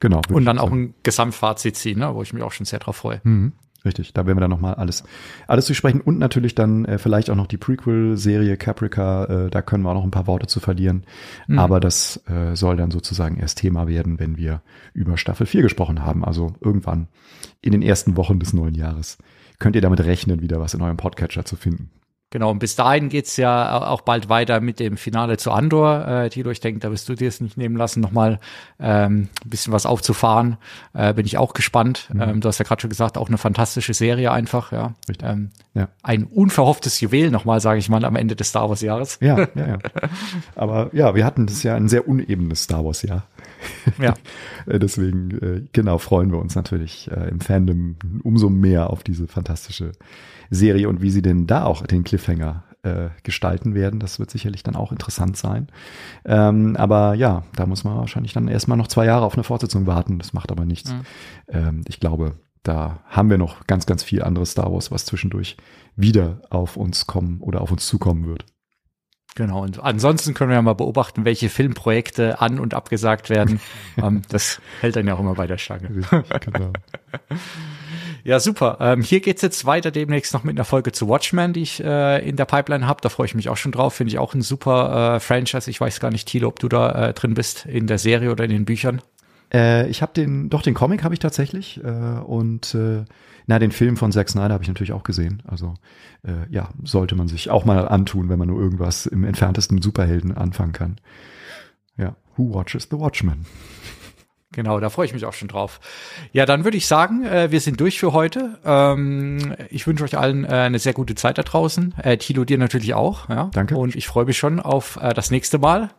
Genau. Und dann auch ein Gesamtfazit ziehen, ne, wo ich mich auch schon sehr drauf freue. Mhm. Richtig, da werden wir dann nochmal alles, alles durchsprechen und natürlich dann äh, vielleicht auch noch die Prequel-Serie Caprica, äh, da können wir auch noch ein paar Worte zu verlieren. Mhm. Aber das äh, soll dann sozusagen erst Thema werden, wenn wir über Staffel 4 gesprochen haben, also irgendwann in den ersten Wochen des neuen Jahres. Könnt ihr damit rechnen, wieder was in eurem Podcatcher zu finden. Genau, und bis dahin geht's ja auch bald weiter mit dem Finale zu Andor. Äh, Tilo, ich denke, da wirst du dir es nicht nehmen lassen, nochmal ähm, ein bisschen was aufzufahren. Äh, bin ich auch gespannt. Mhm. Ähm, du hast ja gerade schon gesagt, auch eine fantastische Serie einfach. Ja. Ähm, ja. Ein unverhofftes Juwel nochmal, sage ich mal, am Ende des Star Wars-Jahres. Ja, ja, ja. Aber ja, wir hatten das ja ein sehr unebenes Star Wars-Jahr. Ja. Äh, deswegen, äh, genau, freuen wir uns natürlich äh, im Fandom umso mehr auf diese fantastische Serie und wie sie denn da auch den Cliffhanger äh, gestalten werden. Das wird sicherlich dann auch interessant sein. Ähm, aber ja, da muss man wahrscheinlich dann erstmal noch zwei Jahre auf eine Fortsetzung warten. Das macht aber nichts. Mhm. Ähm, ich glaube, da haben wir noch ganz, ganz viel anderes Star Wars, was zwischendurch wieder auf uns kommen oder auf uns zukommen wird. Genau, und ansonsten können wir ja mal beobachten, welche Filmprojekte an- und abgesagt werden. ähm, das hält dann ja auch immer bei der Stange. genau. Ja, super. Ähm, hier geht's jetzt weiter demnächst noch mit einer Folge zu Watchmen, die ich äh, in der Pipeline habe. Da freue ich mich auch schon drauf. Finde ich auch ein super äh, Franchise. Ich weiß gar nicht, Thilo, ob du da äh, drin bist in der Serie oder in den Büchern. Äh, ich habe den, doch den Comic habe ich tatsächlich äh, und äh, na den Film von Zack Snyder habe ich natürlich auch gesehen. Also äh, ja, sollte man sich auch mal antun, wenn man nur irgendwas im entferntesten Superhelden anfangen kann. Ja, Who Watches the Watchmen? Genau, da freue ich mich auch schon drauf. Ja, dann würde ich sagen, äh, wir sind durch für heute. Ähm, ich wünsche euch allen äh, eine sehr gute Zeit da draußen. Äh, Tilo, dir natürlich auch. Ja? Danke. Und ich freue mich schon auf äh, das nächste Mal,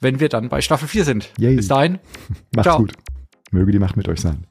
wenn wir dann bei Staffel 4 sind. Yay. Bis dahin. Macht's Ciao. gut. Möge die Macht mit euch sein.